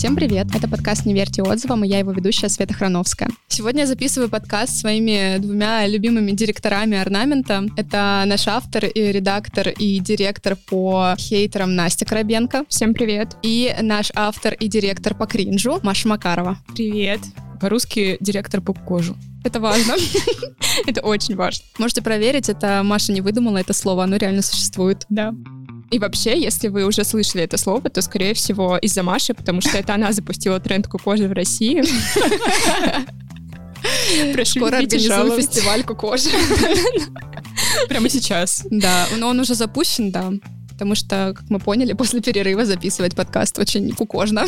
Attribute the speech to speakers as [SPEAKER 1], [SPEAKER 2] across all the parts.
[SPEAKER 1] Всем привет! Это подкаст «Не верьте отзывам» и я его ведущая Света Храновская. Сегодня я записываю подкаст с своими двумя любимыми директорами орнамента. Это наш автор и редактор и директор по хейтерам Настя Коробенко.
[SPEAKER 2] Всем привет!
[SPEAKER 1] И наш автор и директор по кринжу Маша Макарова.
[SPEAKER 2] Привет! По-русски директор по кожу.
[SPEAKER 1] Это важно.
[SPEAKER 2] Это очень важно.
[SPEAKER 1] Можете проверить, это Маша не выдумала это слово, оно реально существует.
[SPEAKER 2] Да. И вообще, если вы уже слышали это слово, то, скорее всего, из-за Маши, потому что это она запустила тренд кукожи в России.
[SPEAKER 1] Прошу Скоро организую фестиваль кукожи.
[SPEAKER 2] Прямо сейчас.
[SPEAKER 1] Да, но он уже запущен, да. Потому что, как мы поняли, после перерыва записывать подкаст очень кукожно.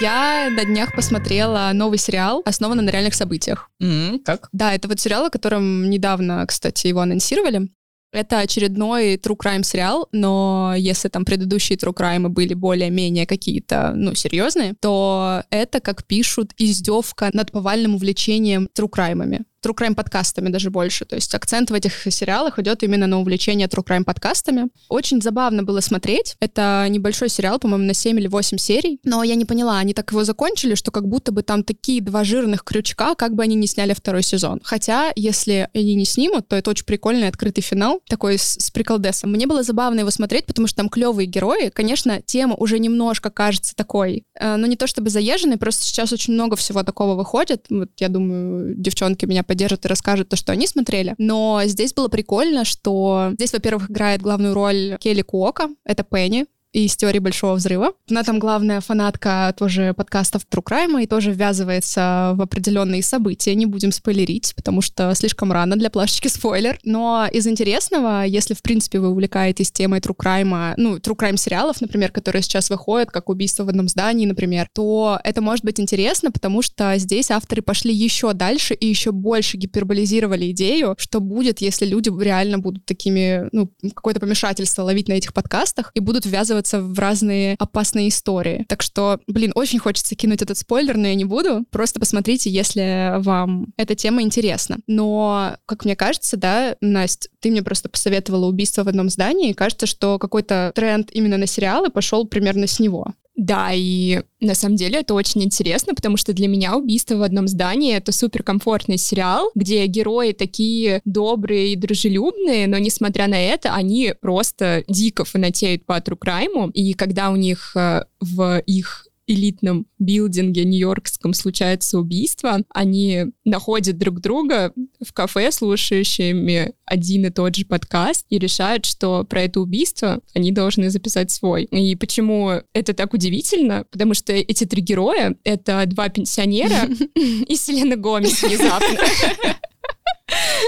[SPEAKER 1] Я на днях посмотрела новый сериал, основанный на реальных событиях.
[SPEAKER 2] Mm-hmm. Как?
[SPEAKER 1] Да, это вот сериал, о котором недавно, кстати, его анонсировали. Это очередной true crime сериал, но если там предыдущие true crime были более-менее какие-то, ну, серьезные, то это, как пишут, издевка над повальным увлечением true crime true crime подкастами даже больше. То есть акцент в этих сериалах идет именно на увлечение true crime подкастами. Очень забавно было смотреть. Это небольшой сериал, по-моему, на 7 или 8 серий. Но я не поняла, они так его закончили, что как будто бы там такие два жирных крючка, как бы они не сняли второй сезон. Хотя, если они не снимут, то это очень прикольный открытый финал, такой с, с приколдесом. Мне было забавно его смотреть, потому что там клевые герои. Конечно, тема уже немножко кажется такой, э, но не то чтобы заезженной, просто сейчас очень много всего такого выходит. Вот я думаю, девчонки меня поддержат и расскажут то, что они смотрели. Но здесь было прикольно, что здесь, во-первых, играет главную роль Келли Куока, это Пенни, из «Теории большого взрыва». Она там главная фанатка тоже подкастов True Crime и тоже ввязывается в определенные события. Не будем спойлерить, потому что слишком рано для плашечки спойлер. Но из интересного, если, в принципе, вы увлекаетесь темой True Crime, ну, True Crime сериалов, например, которые сейчас выходят, как «Убийство в одном здании», например, то это может быть интересно, потому что здесь авторы пошли еще дальше и еще больше гиперболизировали идею, что будет, если люди реально будут такими, ну, какое-то помешательство ловить на этих подкастах и будут ввязываться ввязываться в разные опасные истории. Так что, блин, очень хочется кинуть этот спойлер, но я не буду. Просто посмотрите, если вам эта тема интересна. Но, как мне кажется, да, Настя, ты мне просто посоветовала убийство в одном здании, и кажется, что какой-то тренд именно на сериалы пошел примерно с него.
[SPEAKER 2] Да, и на самом деле это очень интересно, потому что для меня «Убийство в одном здании» — это суперкомфортный сериал, где герои такие добрые и дружелюбные, но, несмотря на это, они просто дико фанатеют по true crime, и когда у них э, в их элитном билдинге нью-йоркском случается убийство, они находят друг друга в кафе, слушающими один и тот же подкаст, и решают, что про это убийство они должны записать свой. И почему это так удивительно? Потому что эти три героя — это два пенсионера и Селена Гомес внезапно.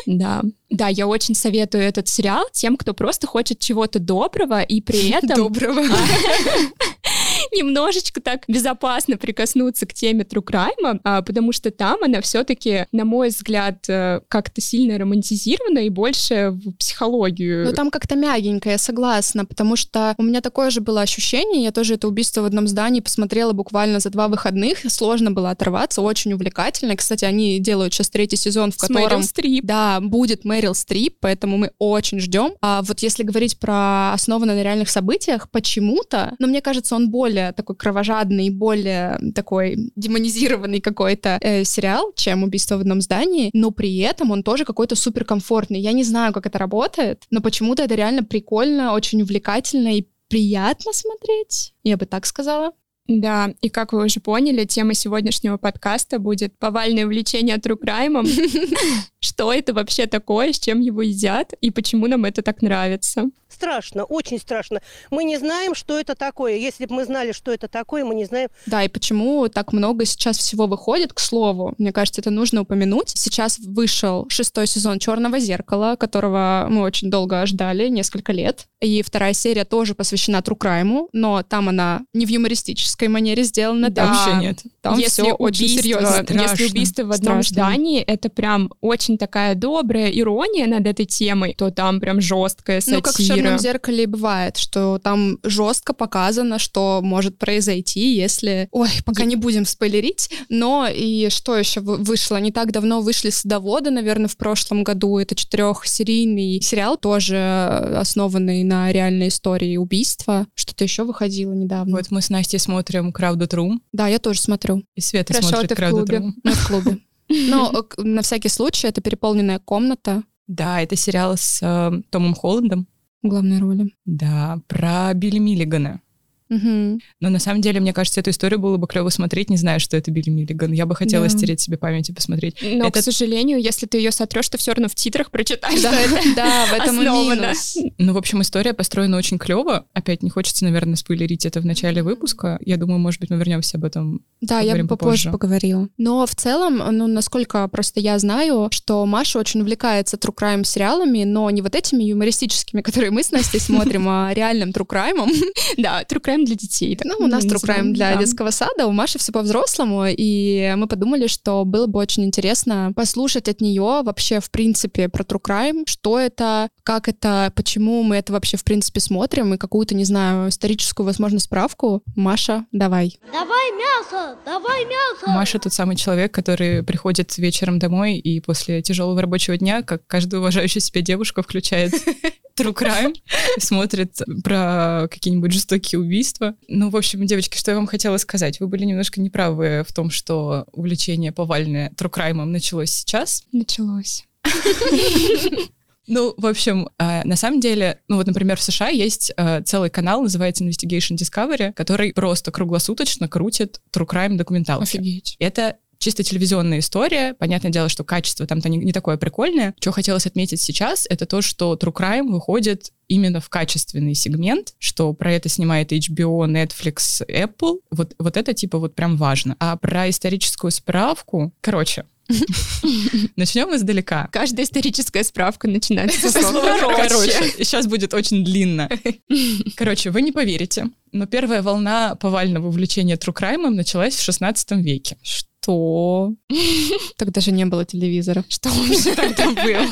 [SPEAKER 2] Да. Да, я очень советую этот сериал тем, кто просто хочет чего-то доброго и при этом...
[SPEAKER 1] Доброго.
[SPEAKER 2] немножечко так безопасно прикоснуться к теме true crime, а, потому что там она все-таки, на мой взгляд, э, как-то сильно романтизирована и больше в психологию.
[SPEAKER 1] Ну там как-то мягенько, я согласна, потому что у меня такое же было ощущение, я тоже это убийство в одном здании посмотрела буквально за два выходных, сложно было оторваться, очень увлекательно. Кстати, они делают сейчас третий сезон, в котором... С Мэрил
[SPEAKER 2] Стрип.
[SPEAKER 1] Да, будет Мэрил Стрип, поэтому мы очень ждем. А вот если говорить про основано на реальных событиях, почему-то, но мне кажется, он более более такой кровожадный, более такой демонизированный какой-то э, сериал, чем «Убийство в одном здании», но при этом он тоже какой-то суперкомфортный. Я не знаю, как это работает, но почему-то это реально прикольно, очень увлекательно и приятно смотреть, я бы так сказала.
[SPEAKER 2] Да, и как вы уже поняли, тема сегодняшнего подкаста будет повальное увлечение crime. Что это вообще такое, с чем его едят и почему нам это так нравится?
[SPEAKER 3] Страшно, очень страшно. Мы не знаем, что это такое. Если бы мы знали, что это такое, мы не знаем.
[SPEAKER 1] Да, и почему так много сейчас всего выходит, к слову. Мне кажется, это нужно упомянуть. Сейчас вышел шестой сезон Черного зеркала, которого мы очень долго ждали, несколько лет. И вторая серия тоже посвящена true crime, но там она не в юмористической манере сделана.
[SPEAKER 2] Да,
[SPEAKER 1] там
[SPEAKER 2] вообще нет.
[SPEAKER 1] Там если все очень серьезно.
[SPEAKER 2] Если убийство в одном Страшно. здании, это прям очень такая добрая ирония над этой темой, то там прям жесткая сатира. Ну, как в
[SPEAKER 1] черном зеркале бывает, что там жестко показано, что может произойти, если... Ой, пока не будем спойлерить, но и что еще вышло? Не так давно вышли «Садоводы», наверное, в прошлом году. Это четырехсерийный сериал, тоже основанный на реальной истории убийства. Что-то еще выходило недавно.
[SPEAKER 4] Вот мы с Настей смотрим «Crowded Room».
[SPEAKER 1] Да, я тоже смотрю.
[SPEAKER 4] И Света Хорошо, смотрит «Crowded Room».
[SPEAKER 1] Мы в клубе. Но э, на всякий случай это переполненная комната.
[SPEAKER 4] Да, это сериал с э, Томом Холландом.
[SPEAKER 1] Главной роли.
[SPEAKER 4] Да, про Билли Миллигана.
[SPEAKER 1] Угу.
[SPEAKER 4] Но на самом деле, мне кажется, эту историю было бы клево смотреть, не зная, что это Билли Миллиган. Я бы хотела да. стереть себе память и посмотреть.
[SPEAKER 2] Но,
[SPEAKER 4] это...
[SPEAKER 2] к сожалению, если ты ее сотрешь, то все равно в титрах прочитаешь.
[SPEAKER 1] Да, да в этом минус.
[SPEAKER 4] Ну, в общем, история построена очень клево. Опять не хочется, наверное, спойлерить это в начале выпуска. Я думаю, может быть, мы вернемся об этом.
[SPEAKER 1] Да, я бы попозже поговорила. Но в целом, ну, насколько просто я знаю, что Маша очень увлекается true crime сериалами, но не вот этими юмористическими, которые мы с Настей смотрим, а реальным true crime.
[SPEAKER 2] Да, true crime для детей.
[SPEAKER 1] Ну, у нас True Crime для да. детского сада, у Маши все по-взрослому, и мы подумали, что было бы очень интересно послушать от нее вообще, в принципе, про True Crime, что это, как это, почему мы это вообще, в принципе, смотрим, и какую-то, не знаю, историческую, возможно, справку. Маша, давай.
[SPEAKER 5] Давай мясо! Давай мясо!
[SPEAKER 4] Маша тот самый человек, который приходит вечером домой и после тяжелого рабочего дня, как каждая уважающая себя девушка, включает true crime, смотрит про какие-нибудь жестокие убийства. Ну, в общем, девочки, что я вам хотела сказать? Вы были немножко неправы в том, что увлечение повальное true crime началось сейчас.
[SPEAKER 2] Началось.
[SPEAKER 4] Ну, в общем, э, на самом деле, ну вот, например, в США есть э, целый канал, называется Investigation Discovery, который просто круглосуточно крутит true crime документалки.
[SPEAKER 1] Офигеть.
[SPEAKER 4] Это чисто телевизионная история. Понятное дело, что качество там-то не, не такое прикольное. Что хотелось отметить сейчас, это то, что True Crime выходит именно в качественный сегмент, что про это снимает HBO, Netflix, Apple. Вот, вот это типа вот прям важно. А про историческую справку, короче, Начнем издалека.
[SPEAKER 2] Каждая историческая справка начинается со слова
[SPEAKER 4] «короче». Сейчас будет очень длинно. Короче, вы не поверите, но первая волна повального увлечения crime началась в 16 веке.
[SPEAKER 1] Что? Тогда же не было телевизора.
[SPEAKER 2] Что вообще тогда было?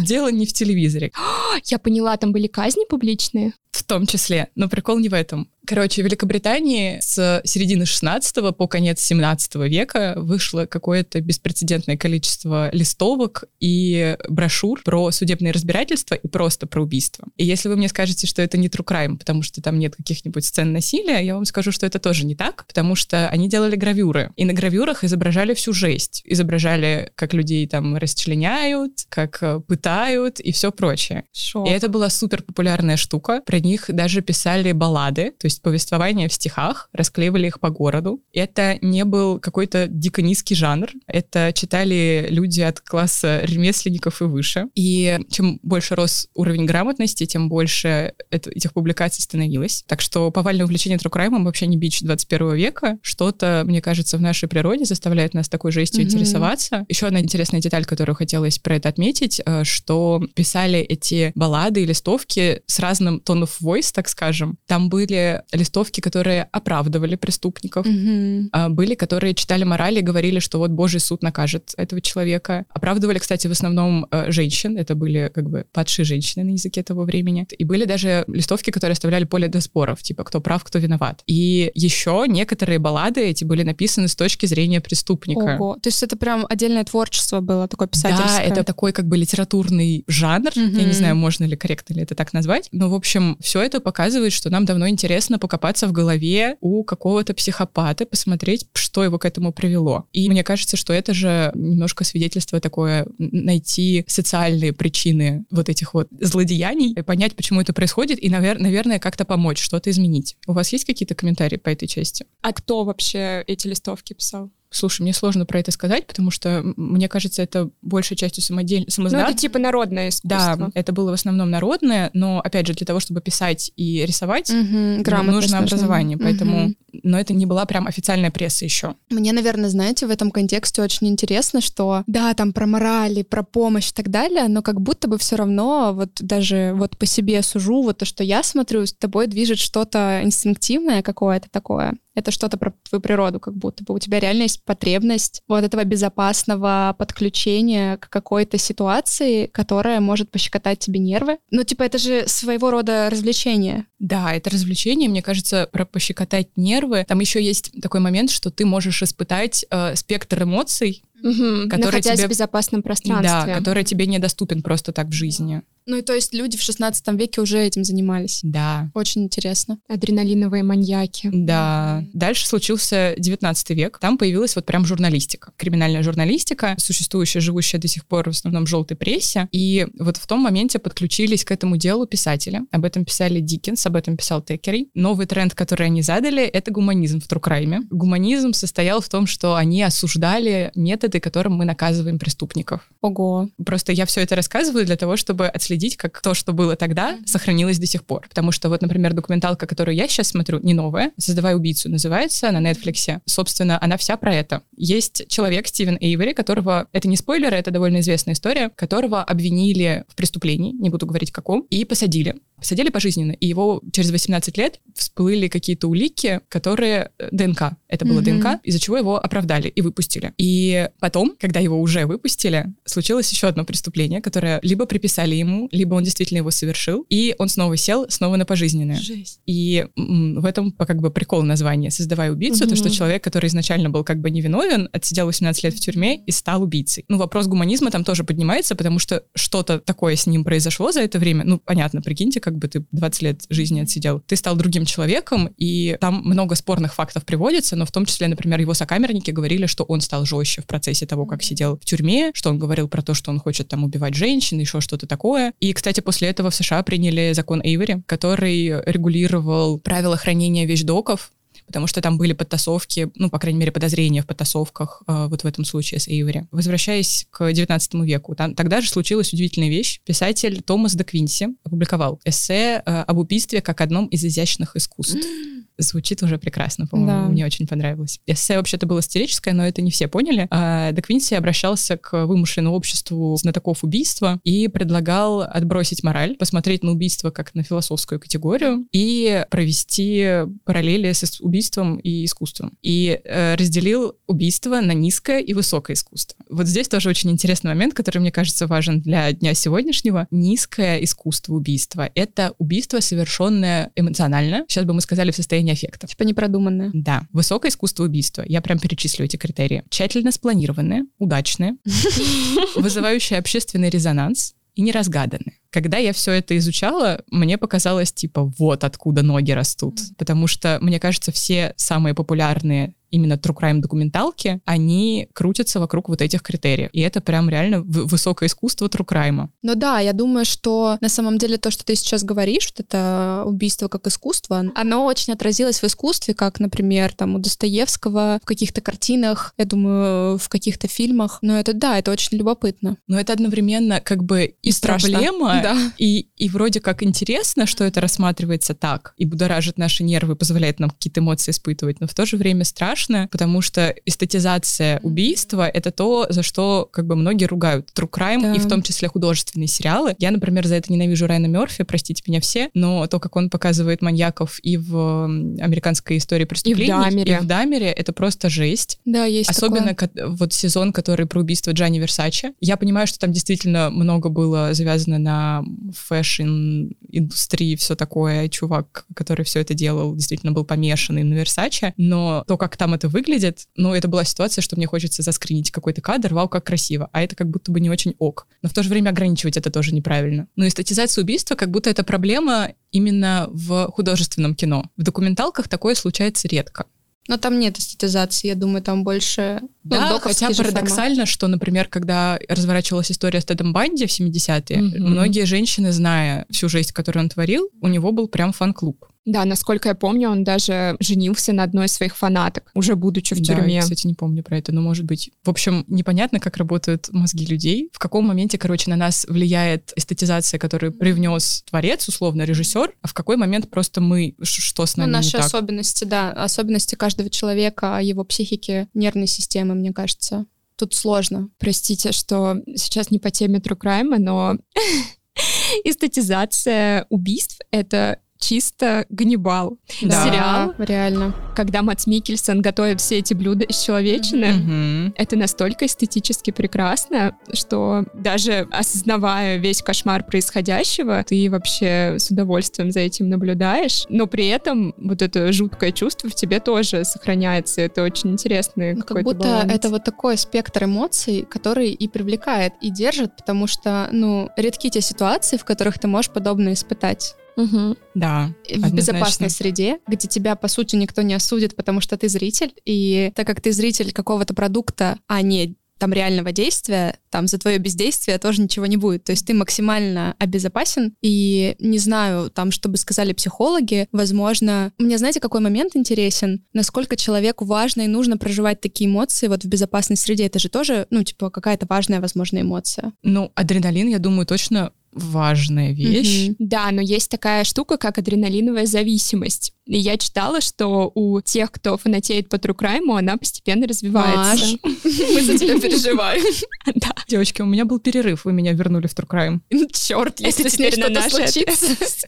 [SPEAKER 4] Дело не в телевизоре.
[SPEAKER 2] Я поняла, там были казни публичные?
[SPEAKER 4] В том числе. Но прикол не в этом. Короче, в Великобритании с середины 16 по конец 17 века вышло какое-то беспрецедентное количество листовок и брошюр про судебные разбирательства и просто про убийство. И если вы мне скажете, что это не true crime, потому что там нет каких-нибудь сцен насилия, я вам скажу, что это тоже не так, потому что они делали гравюры. И на гравюрах изображали всю жесть. Изображали, как людей там расчленяют, как э, пытают и все прочее.
[SPEAKER 1] Шок.
[SPEAKER 4] И это была супер популярная штука. Про них даже писали баллады, то есть есть повествования в стихах, расклеивали их по городу. Это не был какой-то дико низкий жанр, это читали люди от класса ремесленников и выше. И чем больше рос уровень грамотности, тем больше это, этих публикаций становилось. Так что повальное увлечение трукраймом вообще не бич 21 века. Что-то, мне кажется, в нашей природе заставляет нас такой жестью mm-hmm. интересоваться. Еще одна интересная деталь, которую хотелось про это отметить, э, что писали эти баллады и листовки с разным tone of voice, так скажем. Там были листовки, которые оправдывали преступников,
[SPEAKER 1] mm-hmm.
[SPEAKER 4] были, которые читали морали и говорили, что вот Божий суд накажет этого человека. Оправдывали, кстати, в основном э, женщин, это были как бы падшие женщины на языке того времени. И были даже листовки, которые оставляли поле до споров, типа кто прав, кто виноват. И еще некоторые баллады эти были написаны с точки зрения преступника.
[SPEAKER 1] Ого, то есть это прям отдельное творчество было, такое писательское?
[SPEAKER 4] Да, это такой как бы литературный жанр, mm-hmm. я не знаю, можно ли корректно ли это так назвать, но, в общем, все это показывает, что нам давно интересно покопаться в голове у какого-то психопата, посмотреть, что его к этому привело. И мне кажется, что это же немножко свидетельство такое, найти социальные причины вот этих вот злодеяний, понять, почему это происходит, и, навер- наверное, как-то помочь, что-то изменить. У вас есть какие-то комментарии по этой части?
[SPEAKER 2] А кто вообще эти листовки писал?
[SPEAKER 4] Слушай, мне сложно про это сказать, потому что, мне кажется, это большей частью самодельно. Самоздат.
[SPEAKER 2] Ну, это типа народное искусство.
[SPEAKER 4] Да, это было в основном народное, но, опять же, для того, чтобы писать и рисовать,
[SPEAKER 1] угу,
[SPEAKER 4] нужно образование. Поэтому,
[SPEAKER 1] угу.
[SPEAKER 4] но это не была прям официальная пресса еще.
[SPEAKER 1] Мне, наверное, знаете, в этом контексте очень интересно, что да, там про морали, про помощь и так далее, но как будто бы все равно, вот даже вот по себе сужу, вот то, что я смотрю, с тобой движет что-то инстинктивное какое-то такое это что-то про твою природу, как будто бы у тебя реально есть потребность вот этого безопасного подключения к какой-то ситуации, которая может пощекотать тебе нервы. Ну, типа, это же своего рода развлечение.
[SPEAKER 4] Да, это развлечение, мне кажется, про пощекотать нервы. Там еще есть такой момент, что ты можешь испытать э, спектр эмоций,
[SPEAKER 2] Угу,
[SPEAKER 4] который
[SPEAKER 2] находясь
[SPEAKER 4] тебе...
[SPEAKER 2] в безопасном пространстве.
[SPEAKER 4] Да, который тебе недоступен просто так в жизни.
[SPEAKER 1] Ну и то есть люди в 16 веке уже этим занимались.
[SPEAKER 4] Да.
[SPEAKER 1] Очень интересно.
[SPEAKER 2] Адреналиновые маньяки.
[SPEAKER 4] Да. Дальше случился 19 век. Там появилась вот прям журналистика. Криминальная журналистика, существующая, живущая до сих пор в основном в желтой прессе. И вот в том моменте подключились к этому делу писатели. Об этом писали Диккенс, об этом писал Теккери. Новый тренд, который они задали, это гуманизм в Трукрайме. Гуманизм состоял в том, что они осуждали методы, которым мы наказываем преступников.
[SPEAKER 1] Ого.
[SPEAKER 4] Просто я все это рассказываю для того, чтобы отследить следить, как то, что было тогда, сохранилось до сих пор. Потому что вот, например, документалка, которую я сейчас смотрю, не новая, «Создавай убийцу» называется на Netflix. Собственно, она вся про это. Есть человек, Стивен Эйвери, которого, это не спойлеры, это довольно известная история, которого обвинили в преступлении, не буду говорить каком, и посадили. Посадили пожизненно, и его через 18 лет всплыли какие-то улики, которые э, ДНК. Это было mm-hmm. ДНК, из-за чего его оправдали и выпустили. И потом, когда его уже выпустили, случилось еще одно преступление, которое либо приписали ему, либо он действительно его совершил, и он снова сел, снова на пожизненное.
[SPEAKER 1] Жесть.
[SPEAKER 4] И в этом как бы прикол названия «Создавай убийцу», mm-hmm. то, что человек, который изначально был как бы невиновен, отсидел 18 лет в тюрьме и стал убийцей. Ну, вопрос гуманизма там тоже поднимается, потому что что-то такое с ним произошло за это время. Ну, понятно, прикиньте, как бы ты 20 лет жизни отсидел. Ты стал другим человеком, и там много спорных фактов приводится, но в том числе, например, его сокамерники говорили, что он стал жестче в процессе того, как сидел в тюрьме, что он говорил про то, что он хочет там убивать женщин, еще что-то такое. И, кстати, после этого в США приняли закон Эйвери, который регулировал правила хранения вещдоков, потому что там были подтасовки, ну, по крайней мере, подозрения в подтасовках э, вот в этом случае с Эйвери. Возвращаясь к 19 веку, там, тогда же случилась удивительная вещь. Писатель Томас де Квинси опубликовал эссе э, об убийстве как одном из изящных искусств. Звучит уже прекрасно, по-моему, да. мне очень понравилось. Эссе вообще-то было сатирическое, но это не все поняли. А де Квинси обращался к вымышленному обществу знатоков убийства и предлагал отбросить мораль, посмотреть на убийство как на философскую категорию и провести параллели с убийством убийством и искусством. И э, разделил убийство на низкое и высокое искусство. Вот здесь тоже очень интересный момент, который, мне кажется, важен для дня сегодняшнего. Низкое искусство убийства — это убийство, совершенное эмоционально. Сейчас бы мы сказали в состоянии аффекта.
[SPEAKER 1] Типа непродуманное.
[SPEAKER 4] Да. Высокое искусство убийства. Я прям перечислю эти критерии. Тщательно спланированное, удачное, вызывающее общественный резонанс, и неразгаданы. Когда я все это изучала, мне показалось, типа, вот откуда ноги растут. Потому что, мне кажется, все самые популярные именно true crime документалки, они крутятся вокруг вот этих критериев. И это прям реально высокое искусство true crime.
[SPEAKER 1] Ну да, я думаю, что на самом деле то, что ты сейчас говоришь, вот это убийство как искусство, оно очень отразилось в искусстве, как, например, там у Достоевского в каких-то картинах, я думаю, в каких-то фильмах. Но это да, это очень любопытно.
[SPEAKER 4] Но это одновременно как бы и, и проблема,
[SPEAKER 1] да.
[SPEAKER 4] и, и вроде как интересно, что это рассматривается так, и будоражит наши нервы, позволяет нам какие-то эмоции испытывать, но в то же время страшно, потому что эстетизация убийства — это то, за что как бы многие ругают true crime, да. и в том числе художественные сериалы. Я, например, за это ненавижу Райана Мерфи, простите меня все, но то, как он показывает маньяков и в американской истории преступлений,
[SPEAKER 2] и в Дамере,
[SPEAKER 4] и в Дамере это просто жесть.
[SPEAKER 1] Да, есть
[SPEAKER 4] Особенно
[SPEAKER 1] такое.
[SPEAKER 4] вот сезон, который про убийство Джани Версачи. Я понимаю, что там действительно много было завязано на фэшн-индустрии, все такое. Чувак, который все это делал, действительно был помешанный на Версаче, но то, как там это выглядит, ну, это была ситуация, что мне хочется заскринить какой-то кадр, вау, как красиво, а это как будто бы не очень ок. Но в то же время ограничивать это тоже неправильно. Но эстетизация убийства как будто это проблема именно в художественном кино. В документалках такое случается редко.
[SPEAKER 1] Но там нет эстетизации, я думаю, там больше...
[SPEAKER 4] Ну, да, хотя парадоксально, формат. что, например, когда разворачивалась история с Тедом Банди в 70-е, mm-hmm. многие женщины, зная всю жесть, которую он творил, у него был прям фан-клуб.
[SPEAKER 2] Да, насколько я помню, он даже женился на одной из своих фанаток, уже будучи в
[SPEAKER 4] Да,
[SPEAKER 2] тюрьме.
[SPEAKER 4] я, кстати, не помню про это, но может быть. В общем, непонятно, как работают мозги людей. В каком моменте, короче, на нас влияет эстетизация, которую привнес творец, условно, режиссер, а в какой момент просто мы, что с
[SPEAKER 1] Ну,
[SPEAKER 4] нами
[SPEAKER 1] наши
[SPEAKER 4] не так?
[SPEAKER 1] особенности, да, особенности каждого человека, его психики, нервной системы, мне кажется. Тут сложно.
[SPEAKER 2] Простите, что сейчас не по теме True Crime, но эстетизация убийств — это чисто Ганнибал.
[SPEAKER 4] Да.
[SPEAKER 2] Сериал,
[SPEAKER 1] реально.
[SPEAKER 2] когда Мац Микельсон готовит все эти блюда из человечины,
[SPEAKER 4] Мгм.
[SPEAKER 2] это настолько эстетически прекрасно, что даже осознавая весь кошмар происходящего, ты вообще с удовольствием за этим наблюдаешь, но при этом вот это жуткое чувство в тебе тоже сохраняется. Это очень интересный
[SPEAKER 1] Ну, как будто
[SPEAKER 2] баланс.
[SPEAKER 1] это вот такой спектр эмоций, который и привлекает, и держит, потому что, ну, редки те ситуации, в которых ты можешь подобное испытать.
[SPEAKER 2] Мгм.
[SPEAKER 4] Да.
[SPEAKER 1] в безопасной среде, где тебя, по сути, никто не осудит, потому что ты зритель, и так как ты зритель какого-то продукта, а не там реального действия, там за твое бездействие тоже ничего не будет. То есть ты максимально обезопасен, и не знаю, там, что бы сказали психологи, возможно, мне знаете, какой момент интересен? Насколько человеку важно и нужно проживать такие эмоции вот в безопасной среде. Это же тоже, ну, типа, какая-то важная, возможно, эмоция.
[SPEAKER 4] Ну, адреналин, я думаю, точно важная вещь.
[SPEAKER 1] Мгм.
[SPEAKER 2] Да, но есть такая штука, как адреналиновая зависимость. И я читала, что у тех, кто фанатеет по true crime, она постепенно развивается.
[SPEAKER 1] Мы за тебя переживаем.
[SPEAKER 2] Да.
[SPEAKER 4] Девочки, у меня был перерыв, вы меня вернули в True Crime.
[SPEAKER 1] Черт,
[SPEAKER 2] Это
[SPEAKER 1] если с ней
[SPEAKER 2] теперь на
[SPEAKER 1] что-то случится.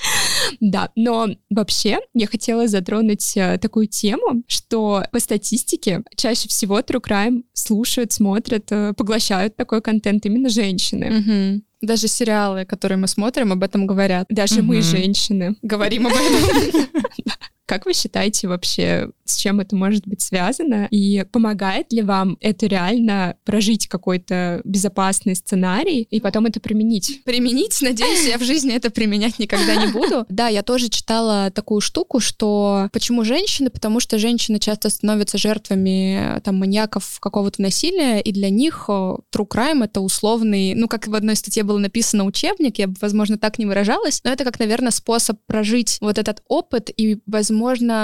[SPEAKER 2] Да, но вообще я хотела затронуть э, такую тему, что по статистике чаще всего true crime слушают, смотрят, э, поглощают такой контент именно женщины.
[SPEAKER 1] Даже сериалы, которые мы смотрим, об этом говорят.
[SPEAKER 2] Даже мы, женщины.
[SPEAKER 1] Говорим об этом.
[SPEAKER 2] Как вы считаете вообще, с чем это может быть связано? И помогает ли вам это реально прожить какой-то безопасный сценарий и потом это применить?
[SPEAKER 1] Применить, надеюсь, я в жизни это применять никогда не буду. Да, я тоже читала такую штуку, что почему женщины? Потому что женщины часто становятся жертвами там маньяков какого-то насилия, и для них э, true crime это условный, ну, как в одной статье было написано учебник, я бы, возможно, так не выражалась, но это как, наверное, способ прожить вот этот опыт и, возможно,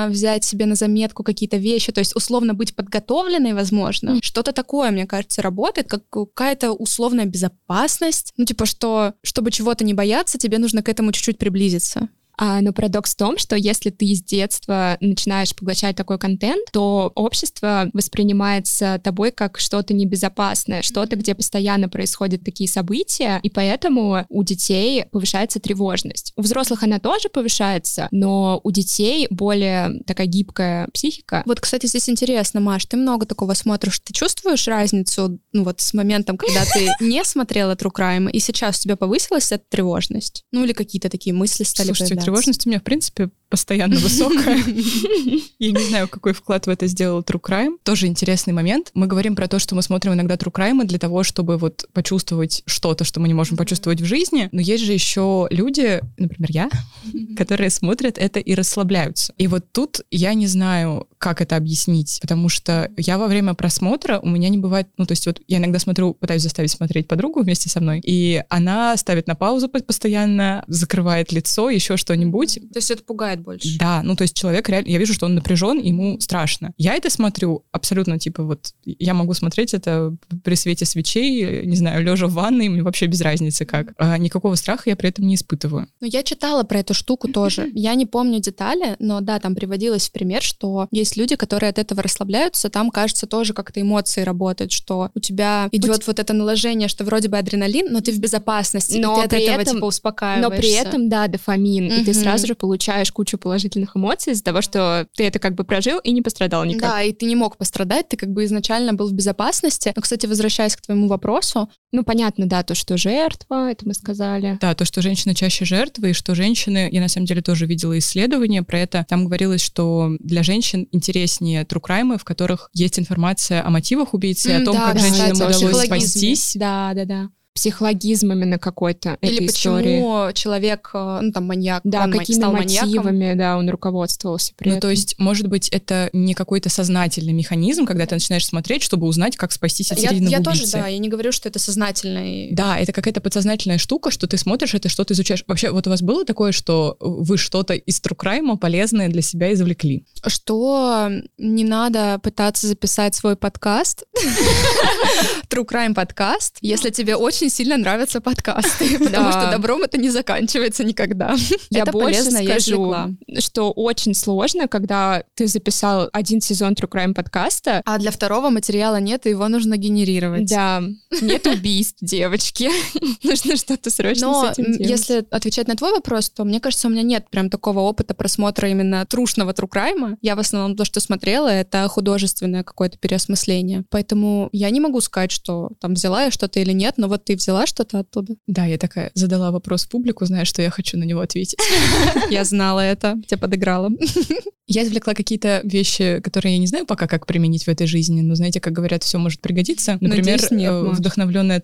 [SPEAKER 1] взять себе на заметку какие-то вещи, то есть условно быть подготовленной, возможно. Что-то такое, мне кажется, работает, как какая-то условная безопасность. Ну, типа, что, чтобы чего-то не бояться, тебе нужно к этому чуть-чуть приблизиться.
[SPEAKER 2] А, но парадокс в том, что если ты с детства начинаешь поглощать такой контент, то общество воспринимается тобой как что-то небезопасное, что-то, где постоянно происходят такие события, и поэтому у детей повышается тревожность. У взрослых она тоже повышается, но у детей более такая гибкая психика.
[SPEAKER 1] Вот, кстати, здесь интересно, Маш, ты много такого смотришь, ты чувствуешь разницу, ну вот с моментом, когда ты не смотрела True Crime, и сейчас у тебя повысилась эта тревожность? Ну или какие-то такие мысли стали
[SPEAKER 4] Слушайте? Тревожность у меня, в принципе, постоянно высокая. Я не знаю, какой вклад в это сделал True Crime. Тоже интересный момент. Мы говорим про то, что мы смотрим иногда True Crime для того, чтобы вот почувствовать что-то, что мы не можем почувствовать в жизни. Но есть же еще люди, например, я, которые смотрят это и расслабляются. И вот тут я не знаю, как это объяснить, потому что я во время просмотра, у меня не бывает, ну, то есть вот я иногда смотрю, пытаюсь заставить смотреть подругу вместе со мной, и она ставит на паузу по- постоянно, закрывает лицо, еще что-нибудь,
[SPEAKER 1] То есть это пугает больше?
[SPEAKER 4] да, ну то есть человек реально, я вижу, что он напряжен, ему страшно. Я это смотрю абсолютно типа вот, я могу смотреть это при свете свечей, не знаю, лежа в ванной, мне вообще без разницы как. А никакого страха я при этом не испытываю.
[SPEAKER 1] Ну, я читала про эту штуку тоже. Я не помню детали, но да, там приводилось в пример, что есть люди, которые от этого расслабляются, там, кажется, тоже как-то эмоции работают, что у тебя идет вот это наложение, что вроде бы адреналин, но ты в безопасности,
[SPEAKER 2] Но
[SPEAKER 1] и ты от
[SPEAKER 2] при
[SPEAKER 1] этого
[SPEAKER 2] этом-
[SPEAKER 1] типа успокаиваешься.
[SPEAKER 2] Но при этом, да, дофамин, и ты сразу же получаешь кучу положительных эмоций из-за того, что ты это как бы прожил и не пострадал никак.
[SPEAKER 1] Да, и ты не мог пострадать, ты как бы изначально был в безопасности. Но, кстати, возвращаясь к твоему вопросу,
[SPEAKER 2] Ну, понятно, да, то, что жертва, это мы сказали.
[SPEAKER 4] Да, то, что женщины чаще жертвы, и что женщины, я на самом деле тоже видела исследования про это, там говорилось, что для женщин интереснее crime, в которых есть информация о мотивах убийцы, и о том,
[SPEAKER 1] да,
[SPEAKER 4] как
[SPEAKER 1] да,
[SPEAKER 4] женщинам
[SPEAKER 1] о
[SPEAKER 4] удалось спастись.
[SPEAKER 1] Да, да, да.
[SPEAKER 2] Психологизм именно какой-то
[SPEAKER 1] Или
[SPEAKER 2] этой истории.
[SPEAKER 1] почему человек, э, ну там маньяк,
[SPEAKER 2] Да,
[SPEAKER 1] он
[SPEAKER 2] какими
[SPEAKER 1] стал маньяком.
[SPEAKER 2] мотивами, да, он руководствовался при
[SPEAKER 4] Ну,
[SPEAKER 2] этом.
[SPEAKER 4] то есть, может быть, это не какой-то сознательный механизм, когда ты начинаешь смотреть, чтобы узнать, как спастись от
[SPEAKER 1] Я,
[SPEAKER 4] серийного
[SPEAKER 1] я
[SPEAKER 4] убийцы.
[SPEAKER 1] тоже, да, я не говорю, что это сознательный.
[SPEAKER 4] Да, это какая-то подсознательная штука, что ты смотришь это, что ты изучаешь. Вообще, вот у вас было такое, что вы что-то из Crime полезное для себя извлекли?
[SPEAKER 1] Что не надо пытаться записать свой подкаст, True Crime подкаст, если тебе очень сильно нравятся подкасты, потому что добром это не заканчивается никогда.
[SPEAKER 2] Я больше скажу, что очень сложно, когда ты записал один сезон True Crime подкаста,
[SPEAKER 1] А для второго материала нет, и его нужно генерировать.
[SPEAKER 2] да, нет убийств, девочки. Нужно что-то срочно
[SPEAKER 1] Но
[SPEAKER 2] с этим
[SPEAKER 1] м,
[SPEAKER 2] делать.
[SPEAKER 1] если отвечать на твой вопрос, то мне кажется, у меня нет прям такого опыта просмотра именно трушного true crime. Я в основном то, что смотрела, это художественное какое-то переосмысление. Поэтому я не могу сказать, что там взяла я что-то или нет, но вот ты взяла что-то оттуда.
[SPEAKER 4] Да, я такая задала вопрос в публику, зная, что я хочу на него ответить.
[SPEAKER 1] Я знала это, тебе подыграла.
[SPEAKER 4] Я извлекла какие-то вещи, которые я не знаю пока, как применить в этой жизни, но знаете, как говорят, все может пригодиться. Например,
[SPEAKER 1] Надеюсь, нет,
[SPEAKER 4] э, вдохновленная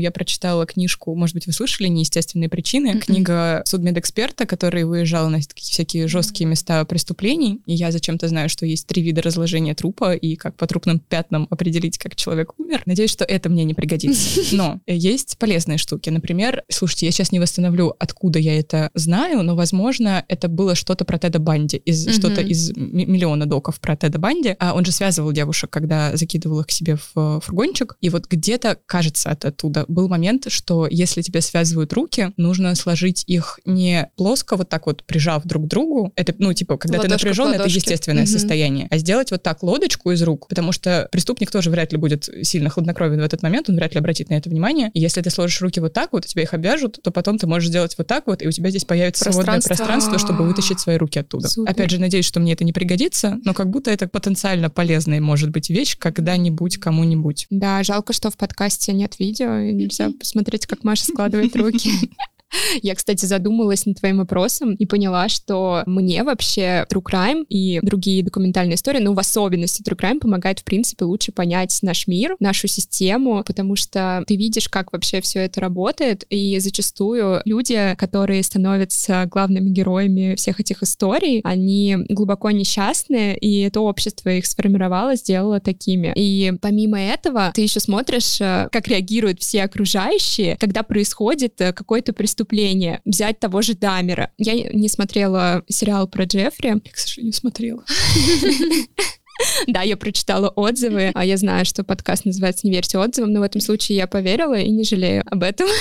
[SPEAKER 4] я прочитала книжку, может быть, вы слышали, «Неестественные причины», книга судмедэксперта, который выезжал на всякие жесткие места преступлений, и я зачем-то знаю, что есть три вида разложения трупа, и как по трупным пятнам определить, как человек умер. Надеюсь, что это мне не пригодится. Но есть полезные штуки. Например, слушайте, я сейчас не восстановлю, откуда я это знаю, но, возможно, это было что-то про Теда Банди, из,
[SPEAKER 1] Мгм.
[SPEAKER 4] что-то из миллиона доков про Теда Банди. А он же связывал девушек, когда закидывал их к себе в э, фургончик. И вот где-то, кажется, это оттуда, был момент, что если тебе связывают руки, нужно сложить их не плоско, вот так вот прижав друг к другу. Это, ну, типа, когда ты
[SPEAKER 1] Ладошка к
[SPEAKER 4] напряжен, это естественное
[SPEAKER 1] Мгм.
[SPEAKER 4] состояние. А сделать вот так лодочку из рук, потому что преступник тоже вряд ли будет сильно хладнокровен в этот момент, он вряд ли обратит на это внимание. И если ты сложишь руки вот так вот, и тебя их обвяжут, то потом ты можешь сделать вот так вот, и у тебя здесь появится свободное
[SPEAKER 1] Пространство.
[SPEAKER 4] пространство, чтобы вытащить свои руки оттуда.
[SPEAKER 2] Супер.
[SPEAKER 4] Опять же, надеюсь, что мне это не пригодится, но как будто это потенциально полезная может быть вещь когда-нибудь кому-нибудь.
[SPEAKER 2] Да, жалко, что в подкасте нет видео, и нельзя посмотреть, как Маша складывает руки. Я, кстати, задумалась над твоим вопросом и поняла, что мне вообще True Crime и другие документальные истории, ну, в особенности True Crime, помогает, в принципе, лучше понять наш мир, нашу систему, потому что ты видишь, как вообще все это работает, и зачастую люди, которые становятся главными героями всех этих историй, они глубоко несчастны, и это общество их сформировало, сделало такими. И помимо этого, ты еще смотришь, э, как реагируют все окружающие, когда происходит э, какое-то преступление. Взять того же Дамера. Я не смотрела сериал про Джеффри.
[SPEAKER 4] Я, к сожалению, смотрела.
[SPEAKER 2] Да, я прочитала отзывы, а я знаю, что подкаст называется «Не верьте отзывам», но в этом случае я поверила и не жалею об этом.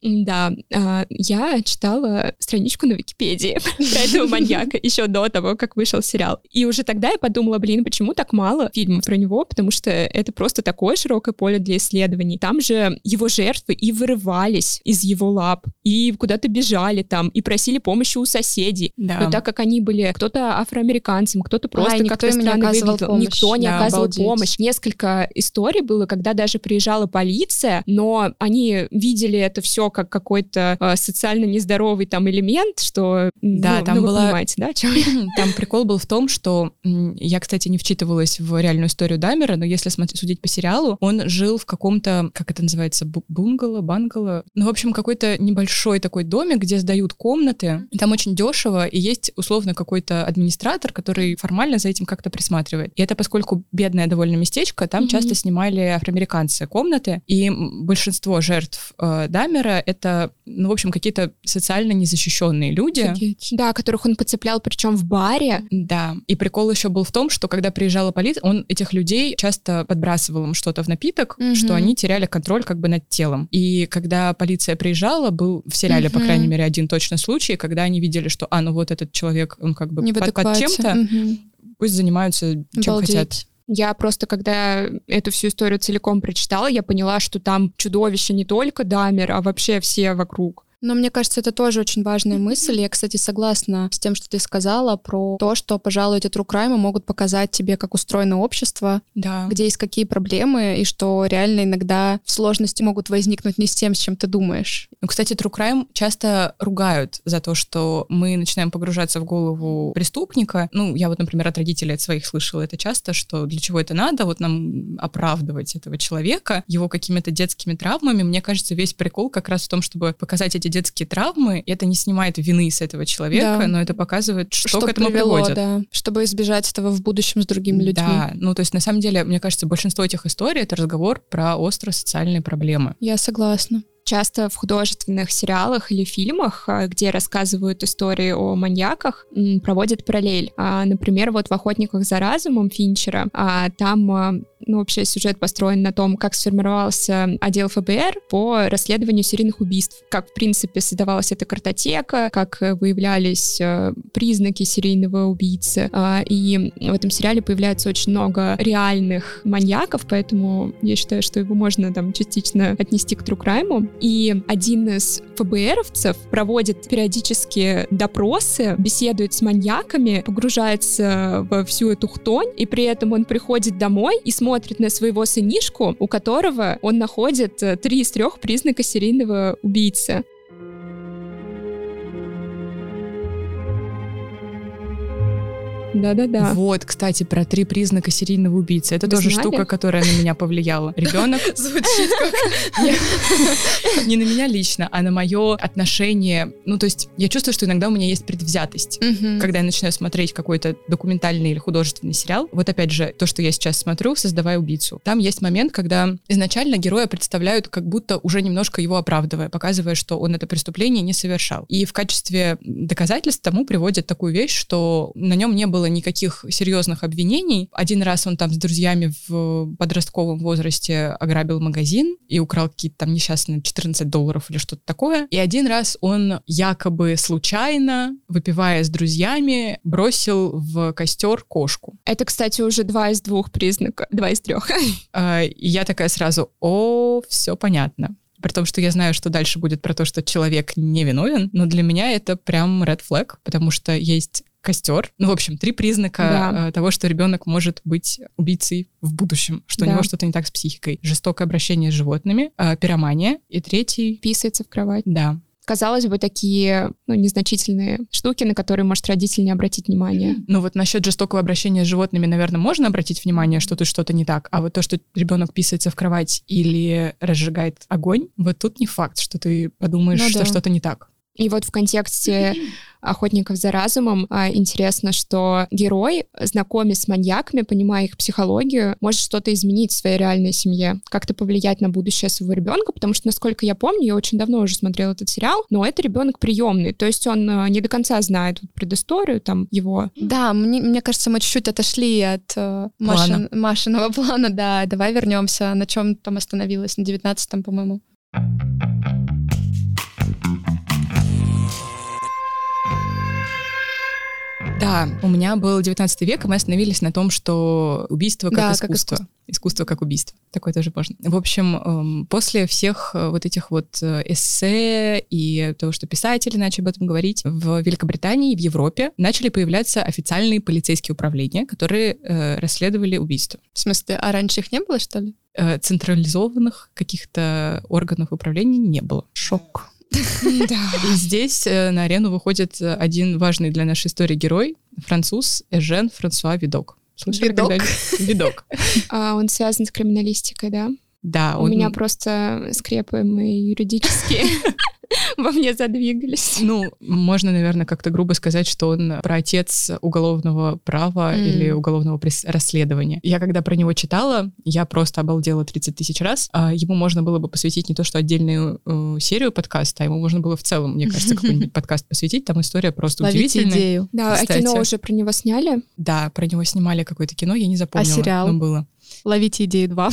[SPEAKER 2] Да, а, я читала страничку на Википедии про этого маньяка еще до того, как вышел сериал. И уже тогда я подумала, блин, почему так мало фильмов про него? Потому что это просто такое широкое поле для исследований. Там же его жертвы и вырывались из его лап, и куда-то бежали там, и просили помощи у соседей.
[SPEAKER 4] Да.
[SPEAKER 2] Но так как они были кто-то афроамериканцем, кто-то просто как-то странно
[SPEAKER 1] оказывал помощь.
[SPEAKER 2] Никто не
[SPEAKER 4] Да,
[SPEAKER 2] оказывал
[SPEAKER 1] обалдеть.
[SPEAKER 2] помощь. Несколько историй было, когда даже приезжала полиция, но они видели это все как какой-то э, социально нездоровый там элемент, что...
[SPEAKER 4] Да,
[SPEAKER 2] ну,
[SPEAKER 4] там
[SPEAKER 2] ну,
[SPEAKER 4] была-
[SPEAKER 2] понимаете, да, чем?
[SPEAKER 4] Там прикол был в том, что я, кстати, не вчитывалась в реальную историю Дамера, но если смотреть, судить по сериалу, он жил в каком-то, как это называется, бу- бунгало, бангало, ну, в общем, какой-то небольшой такой домик, где сдают комнаты. Там очень дешево, и есть условно какой-то администратор, который формально за этим как-то присматривает. И это поскольку бедное довольно местечко, там
[SPEAKER 2] Мгм.
[SPEAKER 4] часто снимали афроамериканцы комнаты, и большинство жертв э, Дамера это, ну, в общем, какие-то социально незащищенные люди.
[SPEAKER 2] Да, которых он подцеплял, причем в баре.
[SPEAKER 4] Да. И прикол еще был в том, что когда приезжала полиция, он этих людей часто подбрасывал им что-то в напиток,
[SPEAKER 1] Мгм.
[SPEAKER 4] что они теряли контроль как бы над телом. И когда полиция приезжала, был в сериале, по
[SPEAKER 1] Мгм.
[SPEAKER 4] крайней мере, один точно случай, когда они видели, что, а, ну вот этот человек, он как бы
[SPEAKER 1] Не
[SPEAKER 4] под, под чем-то,
[SPEAKER 1] Мгм.
[SPEAKER 4] Пусть занимаются чем
[SPEAKER 1] Обалдеть.
[SPEAKER 4] хотят.
[SPEAKER 2] Я просто, когда эту всю историю целиком прочитала, я поняла, что там чудовище не только Дамер, а вообще все вокруг.
[SPEAKER 1] Но мне кажется, это тоже очень важная мысль. Я, кстати, согласна с тем, что ты сказала про то, что, пожалуй, эти true crime могут показать тебе, как устроено общество,
[SPEAKER 4] Да.
[SPEAKER 1] где есть какие проблемы, и что реально иногда сложности могут возникнуть не с тем, с чем ты думаешь.
[SPEAKER 4] Ну, кстати, True Crime часто ругают за то, что мы начинаем погружаться в голову преступника. Ну, я вот, например, от родителей от своих слышала это часто, что для чего это надо, вот нам оправдывать этого человека, его какими-то детскими травмами. Мне кажется, весь прикол как раз в том, чтобы показать эти детские травмы. Это не снимает вины с этого человека,
[SPEAKER 1] Да.
[SPEAKER 4] но это показывает, что,
[SPEAKER 1] Что
[SPEAKER 4] к этому
[SPEAKER 1] привело,
[SPEAKER 4] приводит.
[SPEAKER 1] да, чтобы избежать этого в будущем с другими людьми.
[SPEAKER 4] Да, ну то есть на самом деле, мне кажется, большинство этих историй это разговор про острые социальные проблемы.
[SPEAKER 1] Я согласна.
[SPEAKER 2] Часто в художественных сериалах или фильмах, а, где рассказывают истории о маньяках, проводят параллель. А, Например, вот в «Охотниках за разумом» Финчера, а, там ну, вообще сюжет построен на том, как сформировался отдел ФБР по расследованию серийных убийств, как, в принципе, создавалась эта картотека, как э, выявлялись э, признаки серийного убийцы. А, И в этом сериале появляется очень много реальных маньяков, поэтому я считаю, что его можно там частично отнести к crime. И один из ФБРовцев проводит периодически допросы, беседует с маньяками, погружается во всю эту хтонь, и при этом он приходит домой и смотрит на своего сынишку, у которого он находит э, три из трех признака серийного убийцы. Да-да-да.
[SPEAKER 4] Вот, кстати, про три признака серийного убийцы. Это
[SPEAKER 2] Вы
[SPEAKER 4] тоже
[SPEAKER 2] знали?
[SPEAKER 4] штука, которая на меня повлияла. Ребенок
[SPEAKER 1] Звучит как...
[SPEAKER 4] Не- на меня лично, а на мое отношение. Ну, то есть я чувствую, что иногда у меня есть предвзятость. Когда я начинаю смотреть какой-то документальный или художественный сериал, вот опять же, то, что я сейчас смотрю, создавая убийцу. Там есть момент, когда изначально героя представляют как будто уже немножко его оправдывая, показывая, что он это преступление не совершал. И в качестве доказательств тому приводят такую вещь, что на нем не было никаких серьезных обвинений. Один раз он там с друзьями в подростковом возрасте ограбил магазин и украл какие-то там несчастные 14 долларов или что-то такое. И один раз он якобы случайно, выпивая с друзьями, бросил в костер кошку.
[SPEAKER 2] Это, кстати, уже два из двух признака, два из трех.
[SPEAKER 4] А, И я такая сразу, о, все понятно. При том, что я знаю, что дальше будет про то, что человек не виновен, но для меня это прям red flag, потому что есть костер. Ну, в общем, три признака
[SPEAKER 2] Да.
[SPEAKER 4] э, того, что ребенок может быть убийцей в будущем, что у
[SPEAKER 2] Да.
[SPEAKER 4] него что-то не так с психикой. Жестокое обращение с животными, э, пиромания. И третий,
[SPEAKER 2] Писается в кровать.
[SPEAKER 4] да,
[SPEAKER 2] Казалось бы, такие ну, незначительные штуки, на которые может родитель не обратить внимания.
[SPEAKER 4] Ну вот насчет жестокого обращения с животными, наверное, можно обратить внимание, что тут что-то не так. А вот то, что ребенок писается в кровать или разжигает огонь, вот тут не факт, что ты подумаешь,
[SPEAKER 1] Ну
[SPEAKER 4] что
[SPEAKER 1] да.
[SPEAKER 4] что-то не так.
[SPEAKER 2] И вот в контексте охотников за разумом а, интересно, что герой, знакомясь с маньяками, понимая их психологию, может что-то изменить в своей реальной семье, как-то повлиять на будущее своего ребенка, потому что, насколько я помню, я очень давно уже смотрела этот сериал, но это ребенок приемный, то есть он а, не до конца знает вот предысторию там его.
[SPEAKER 1] Да, мне, мне кажется, мы чуть-чуть отошли от э, Машин- Машиного плана, да. Давай вернемся, на чем там остановилась, на девятнадцатом, по-моему.
[SPEAKER 4] Да, у меня был 19 век, и мы остановились на том, что убийство как
[SPEAKER 1] Да, как
[SPEAKER 4] искусство. искусство как убийство. Такое тоже можно. В общем, эм, после всех э, вот этих вот э, эссе и того, что писатели начали об этом говорить, в Великобритании и в Европе начали появляться официальные полицейские управления, которые э, расследовали убийства.
[SPEAKER 1] В смысле, а раньше их не было, что ли?
[SPEAKER 4] Централизованных каких-то органов управления не было. Шок. И здесь э, на арену выходит э, один важный для нашей истории герой, француз Эжен Франсуа Видок. Слышали
[SPEAKER 1] Видок?
[SPEAKER 4] Видок.
[SPEAKER 2] А он связан с криминалистикой, да?
[SPEAKER 4] Да,
[SPEAKER 2] У
[SPEAKER 4] он-
[SPEAKER 2] меня просто скрепы мои юридические во мне задвигались.
[SPEAKER 4] Ну, можно, наверное, как-то грубо сказать, что он праотец уголовного права
[SPEAKER 1] М.
[SPEAKER 4] или уголовного расследования. Я когда про него читала, я просто обалдела 30 тысяч раз. А ему можно было бы посвятить не то, что отдельную э, серию подкаста, а ему можно было в целом, мне кажется, какой-нибудь подкаст посвятить. Там история просто
[SPEAKER 1] Ловите
[SPEAKER 4] удивительная.
[SPEAKER 1] идею.
[SPEAKER 2] Да, а
[SPEAKER 4] Кстати.
[SPEAKER 2] кино уже про него сняли.
[SPEAKER 4] Да, про него снимали какое-то кино, я не запомнила.
[SPEAKER 1] сериал?
[SPEAKER 4] но было.
[SPEAKER 1] Ловите идею 2.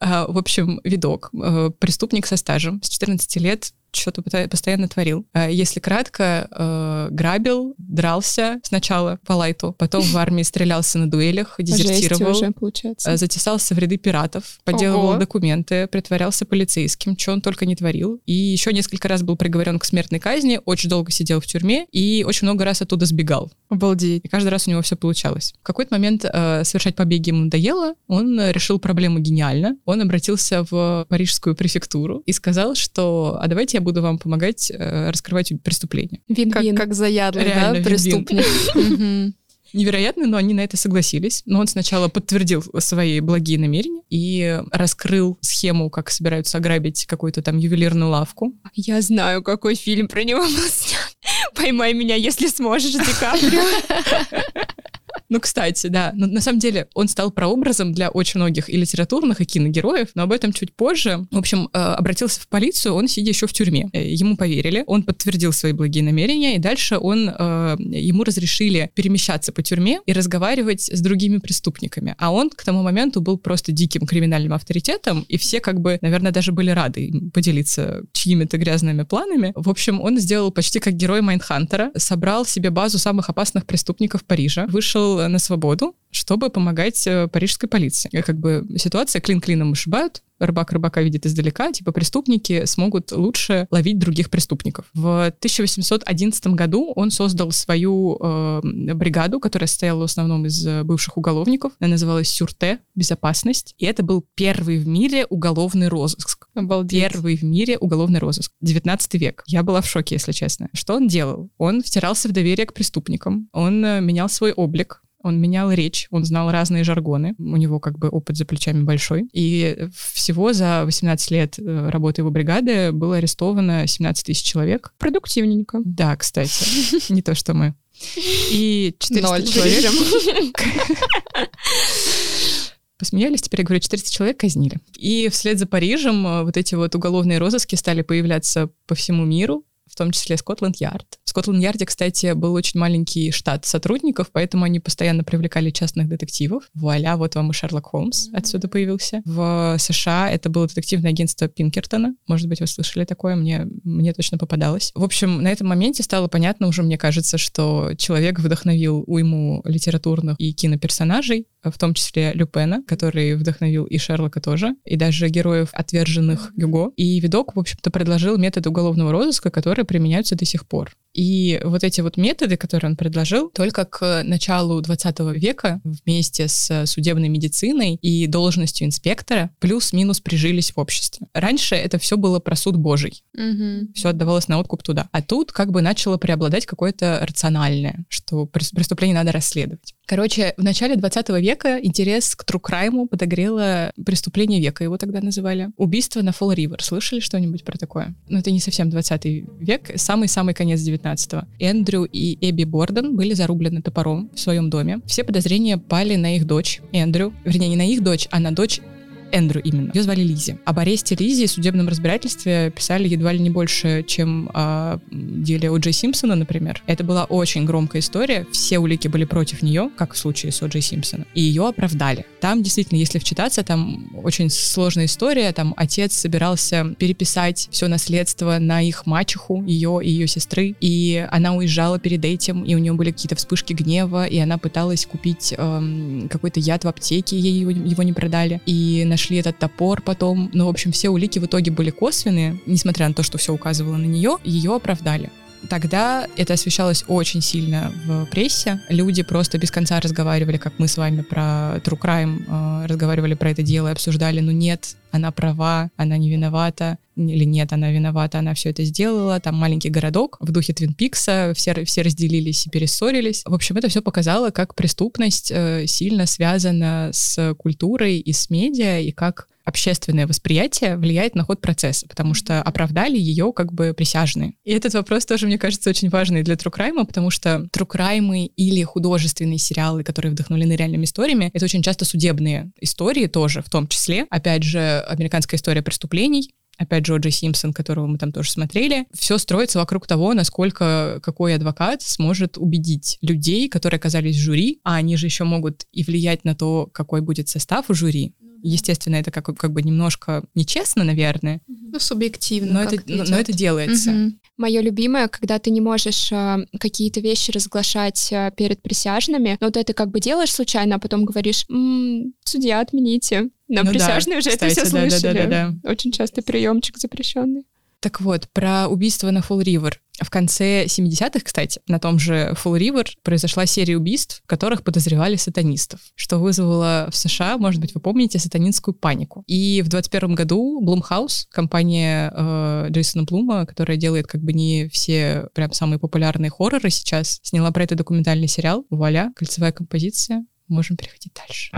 [SPEAKER 4] А, в общем, видок. э, Преступник со стажем. С 14 лет что-то постоянно творил. Э, если кратко, э, грабил, дрался сначала по лайту, потом в армии стрелялся на дуэлях, дезертировал,
[SPEAKER 2] уже, получается.
[SPEAKER 4] затесался в ряды пиратов, подделывал
[SPEAKER 2] Ого.
[SPEAKER 4] документы, притворялся полицейским, что он только не творил. И еще несколько раз был приговорен к смертной казни, очень долго сидел в тюрьме и очень много раз оттуда сбегал.
[SPEAKER 1] Обалдеть.
[SPEAKER 4] И каждый раз у него все получалось. В какой-то момент э, совершать побеги ему надоело, он э, решил проблему гениально. Он обратился в парижскую префектуру и сказал, что «а давайте я буду вам помогать э, раскрывать преступления».
[SPEAKER 1] Как,
[SPEAKER 2] Вин-вин.
[SPEAKER 1] как заядлый,
[SPEAKER 4] Реально,
[SPEAKER 1] да, преступник.
[SPEAKER 4] Невероятно, но они на это согласились. Но он сначала подтвердил свои благие намерения и раскрыл схему, как собираются ограбить какую-то там ювелирную лавку.
[SPEAKER 2] Я знаю, какой фильм про него был снят. Поймай меня, если сможешь, Ди Каприо.
[SPEAKER 4] Ну, кстати, да. Но на самом деле он стал прообразом для очень многих и литературных, и киногероев, но об этом чуть позже. В общем, э, обратился в полицию, он сидя еще в тюрьме. Э, Ему поверили, он подтвердил свои благие намерения, и дальше он, э, ему разрешили перемещаться по тюрьме и разговаривать с другими преступниками. А он к тому моменту был просто диким криминальным авторитетом, и все как бы, наверное, даже были рады поделиться чьими-то грязными планами. В общем, он сделал почти как герой Майнхантера, собрал себе базу самых опасных преступников Парижа, вышел на свободу, чтобы помогать э, парижской полиции. И Как бы ситуация клин клином вышибают, рыбак рыбака видит издалека, типа преступники смогут лучше ловить других преступников. В 1811 году он создал свою э, бригаду, которая состояла в основном из э, бывших уголовников. Она называлась Сюрте, безопасность. И это был первый в мире уголовный розыск.
[SPEAKER 1] Обалдеть.
[SPEAKER 4] Первый в мире уголовный розыск. 19 век. Я была в шоке, если честно. Что он делал? Он втирался в доверие к преступникам. Он э, менял свой облик. Он менял речь, он знал разные жаргоны, у него как бы опыт за плечами большой. И всего за 18 лет э, работы его бригады было арестовано 17 тысяч человек.
[SPEAKER 2] Продуктивненько.
[SPEAKER 4] Да, кстати, не то, что мы. И 400
[SPEAKER 1] Ноль.
[SPEAKER 4] человек... Посмеялись, теперь я говорю, 400 человек казнили. И вслед за Парижем э, вот эти вот уголовные розыски стали появляться по всему миру, том числе Скотланд-Ярд. В Скотланд-Ярде, кстати, был очень маленький штат сотрудников, поэтому они постоянно привлекали частных детективов. Вуаля, вот вам и Шерлок Холмс отсюда появился. В США это было детективное агентство Пинкертона. Может быть, вы слышали такое, мне, мне точно попадалось. В общем, на этом моменте стало понятно уже, мне кажется, что человек вдохновил уйму литературных и киноперсонажей, в том числе Люпена, который вдохновил и Шерлока тоже, и даже героев отверженных Гюго. И видок, в общем-то, предложил метод уголовного розыска, которые применяются до сих пор. И вот эти вот методы, которые он предложил, только к началу 20 века вместе с судебной медициной и должностью инспектора плюс-минус прижились в обществе. Раньше это все было про суд божий.
[SPEAKER 1] Мгм.
[SPEAKER 4] Все отдавалось на откуп туда. А тут как бы начало преобладать какое-то рациональное, что прес- преступление надо расследовать. Короче, в начале 20 века интерес к crime подогрело преступление века, его тогда называли. Убийство на Фолл Ривер. Слышали что-нибудь про такое? Ну, это не совсем 20 век, самый-самый конец 19-го. Эндрю и Эбби Борден были зарублены топором в своем доме. Все подозрения пали на их дочь Эндрю. Вернее, не на их дочь, а на дочь Эндрю именно. Ее звали Лизи. Об аресте Лизи в судебном разбирательстве писали едва ли не больше, чем о деле О. Джей Симпсона, например. Это была очень громкая история. Все улики были против нее, как в случае с О. Джей Симпсоном. И ее оправдали. Там действительно, если вчитаться, там очень сложная история. Там отец собирался переписать все наследство на их мачеху, ее и ее сестры. И она уезжала перед этим, и у нее были какие-то вспышки гнева, и она пыталась купить эм, какой-то яд в аптеке, ей его, его не продали. И нашли этот топор потом. Ну, в общем, все улики в итоге были косвенные, несмотря на то, что все указывало на нее, ее оправдали. Тогда это освещалось очень сильно в прессе. Люди просто без конца разговаривали, как мы с вами про True Crime, э, разговаривали про это дело и обсуждали, ну нет, она права, она не виновата, или нет, она виновата, она все это сделала. Там маленький городок в духе Твин Пикса, все, все разделились и перессорились. В общем, это все показало, как преступность э, сильно связана с культурой и с медиа, и как общественное восприятие влияет на ход процесса, потому что оправдали ее как бы присяжные. И этот вопрос тоже, мне кажется, очень важный для crime, потому что crime или художественные сериалы, которые вдохновлены реальными историями, это очень часто судебные истории тоже, в том числе. Опять же, американская история преступлений, опять же, О'Джей Симпсон, которого мы там тоже смотрели, все строится вокруг того, насколько какой адвокат сможет убедить людей, которые оказались в жюри, а они же еще могут и влиять на то, какой будет состав у жюри. Естественно, это как, как бы немножко нечестно, наверное,
[SPEAKER 1] Ну, субъективно.
[SPEAKER 4] но это, но, это делается.
[SPEAKER 1] Мгм.
[SPEAKER 2] Мое любимое, когда ты не можешь а, какие-то вещи разглашать а, перед присяжными, но ты это как бы делаешь случайно, а потом говоришь, «М, судья, отмените. Но
[SPEAKER 4] Ну да,
[SPEAKER 2] присяжные уже это все
[SPEAKER 4] кстати, да, да,
[SPEAKER 2] слышали.
[SPEAKER 4] да, да, да.
[SPEAKER 2] Очень часто приемчик запрещенный.
[SPEAKER 4] Так вот, про убийство на Фулл Ривер. В конце 70-х, кстати, на том же Фулл Ривер произошла серия убийств, в которых подозревали сатанистов, что вызвало в США, может быть, вы помните, сатанинскую панику. И в 21 году Blumhouse, компания э, Джейсона Блума, которая делает как бы не все прям самые популярные хорроры сейчас, сняла про это документальный сериал. Вуаля, кольцевая композиция. Можем переходить дальше.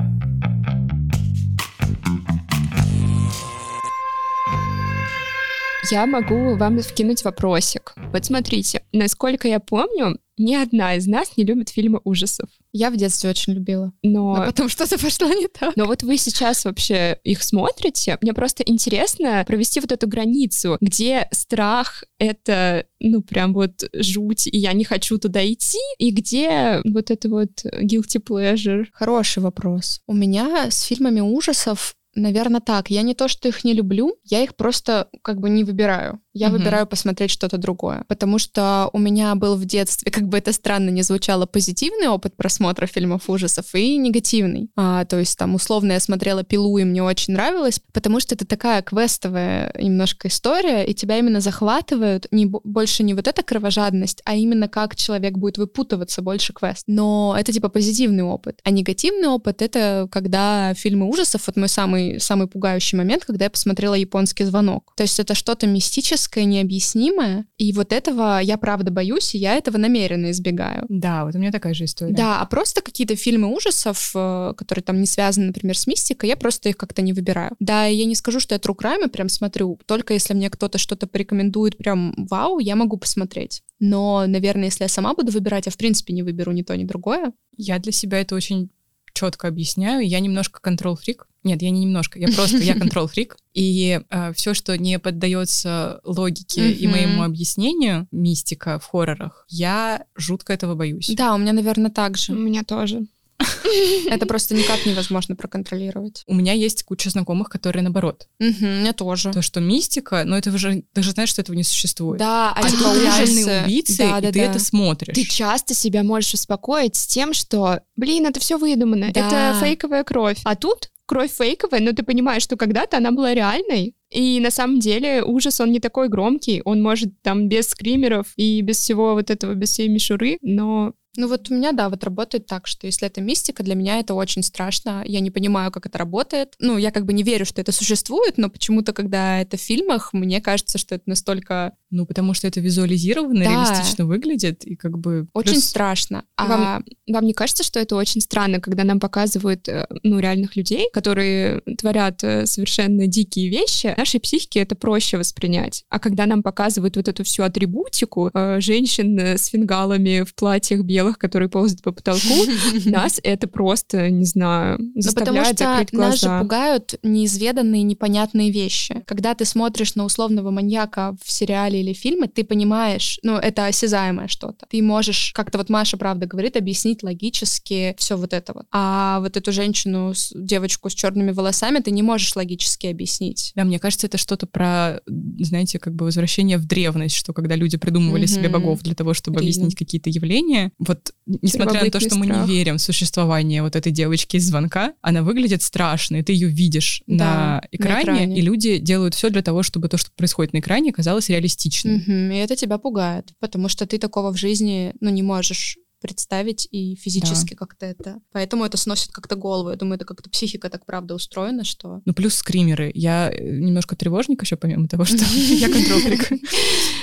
[SPEAKER 2] Я могу вам вкинуть вопросик. Вот смотрите, насколько я помню, ни одна из нас не любит фильмы ужасов.
[SPEAKER 1] Я в детстве очень любила.
[SPEAKER 2] Но
[SPEAKER 1] Но потом что-то пошло не так.
[SPEAKER 2] Но вот вы сейчас вообще их смотрите. Мне просто интересно провести вот эту границу, где страх — это, ну, прям вот жуть, и я не хочу туда идти, и где вот это вот guilty pleasure.
[SPEAKER 1] Хороший вопрос. У меня с фильмами ужасов Наверное, так. Я не то, что их не люблю, я их просто как бы не выбираю. Я
[SPEAKER 4] Мгм.
[SPEAKER 1] выбираю посмотреть что-то другое. Потому что у меня был в детстве, как бы это странно не звучало, позитивный опыт просмотра фильмов ужасов и негативный. А, то есть там условно я смотрела «Пилу», и мне очень нравилось, потому что это такая квестовая немножко история, и тебя именно захватывают не, бо- больше не вот эта кровожадность, а именно как человек будет выпутываться больше квест. Но это типа позитивный опыт. А негативный опыт — это когда фильмы ужасов, вот мой самый, самый пугающий момент, когда я посмотрела «Японский звонок». То есть это что-то мистическое, необъяснимое, и вот этого я правда боюсь, и я этого намеренно избегаю.
[SPEAKER 4] Да, вот у меня такая же история.
[SPEAKER 1] Да, а просто какие-то фильмы ужасов, э, которые там не связаны, например, с мистикой, я просто их как-то не выбираю. Да, и я не скажу, что я true crime прям смотрю, только если мне кто-то что-то порекомендует прям вау, я могу посмотреть. Но, наверное, если я сама буду выбирать, я в принципе не выберу ни то, ни другое.
[SPEAKER 4] Я для себя это очень четко объясняю. Я немножко контрол-фрик. Нет, я не немножко, я просто, я контрол-фрик. И все, что не поддается логике и моему объяснению, мистика в хоррорах, я жутко этого боюсь.
[SPEAKER 1] Да, у меня, наверное, так
[SPEAKER 2] У
[SPEAKER 1] же.
[SPEAKER 2] меня тоже.
[SPEAKER 1] Это просто никак невозможно проконтролировать.
[SPEAKER 4] У меня есть куча знакомых, которые наоборот.
[SPEAKER 1] Мгм, у меня тоже.
[SPEAKER 4] То, что мистика, но это уже, ты же знаешь, что этого не существует.
[SPEAKER 1] Да, а,
[SPEAKER 4] А
[SPEAKER 1] типа
[SPEAKER 4] реальные убийцы,
[SPEAKER 1] Да,
[SPEAKER 4] и
[SPEAKER 1] да,
[SPEAKER 4] ты
[SPEAKER 1] да.
[SPEAKER 4] это смотришь.
[SPEAKER 2] Ты часто себя можешь успокоить с тем, что, блин, это все выдумано, это фейковая кровь. А тут кровь фейковая, но ты понимаешь, что когда-то она была реальной. И на самом деле ужас, он не такой громкий, он может там без скримеров и без всего вот этого, без всей мишуры, но
[SPEAKER 1] Ну вот у меня, да, вот работает так, что если это мистика, для меня это очень страшно. Я не понимаю, как это работает. Ну, я как бы не верю, что это существует, но почему-то, когда это в фильмах, мне кажется, что это настолько
[SPEAKER 4] Ну, потому что это визуализировано,
[SPEAKER 1] Да.
[SPEAKER 4] реалистично выглядит, и как бы...
[SPEAKER 1] очень
[SPEAKER 4] плюс-
[SPEAKER 1] страшно. А
[SPEAKER 2] Вам- Вам не кажется, что это очень странно, когда нам показывают, э, ну, реальных людей, которые творят э, совершенно дикие вещи, нашей психике это проще воспринять. А когда нам показывают вот эту всю атрибутику э, женщин с фингалами в платьях белых, которые ползают по потолку, нас это просто, не знаю,
[SPEAKER 1] Ну,
[SPEAKER 2] заставляет закрыть
[SPEAKER 1] нас же
[SPEAKER 2] глаза.
[SPEAKER 1] пугают неизведанные, непонятные вещи. Когда ты смотришь на условного маньяка в сериале или фильме, ты понимаешь, ну, это осязаемое что-то. Ты можешь, как-то вот Маша правда говорит, объяснить логически все вот это вот. А вот эту женщину, девочку с черными волосами, ты не можешь логически объяснить.
[SPEAKER 4] Да, мне кажется, это что-то про, знаете, как бы возвращение в древность, что когда люди придумывали себе
[SPEAKER 1] Мгм.
[SPEAKER 4] богов для того, чтобы
[SPEAKER 1] Рим.
[SPEAKER 4] объяснить какие-то явления, вот несмотря на то, что мы
[SPEAKER 2] страх.
[SPEAKER 4] не верим в существование вот этой девочки из звонка, она выглядит страшно, и ты ее видишь
[SPEAKER 1] Да,
[SPEAKER 4] на,
[SPEAKER 1] на
[SPEAKER 4] экране,
[SPEAKER 1] экране.
[SPEAKER 4] и люди делают все для того, чтобы то, что происходит на экране, казалось реалистичным.
[SPEAKER 1] Мгм, И это тебя пугает, потому что ты такого в жизни, ну, не можешь представить и физически как-то это. Поэтому это сносит как-то голову. Я думаю, это как-то психика так правда устроена, что...
[SPEAKER 4] Ну, плюс скримеры. Я э, немножко тревожник еще, помимо того, что я контрол-фрик.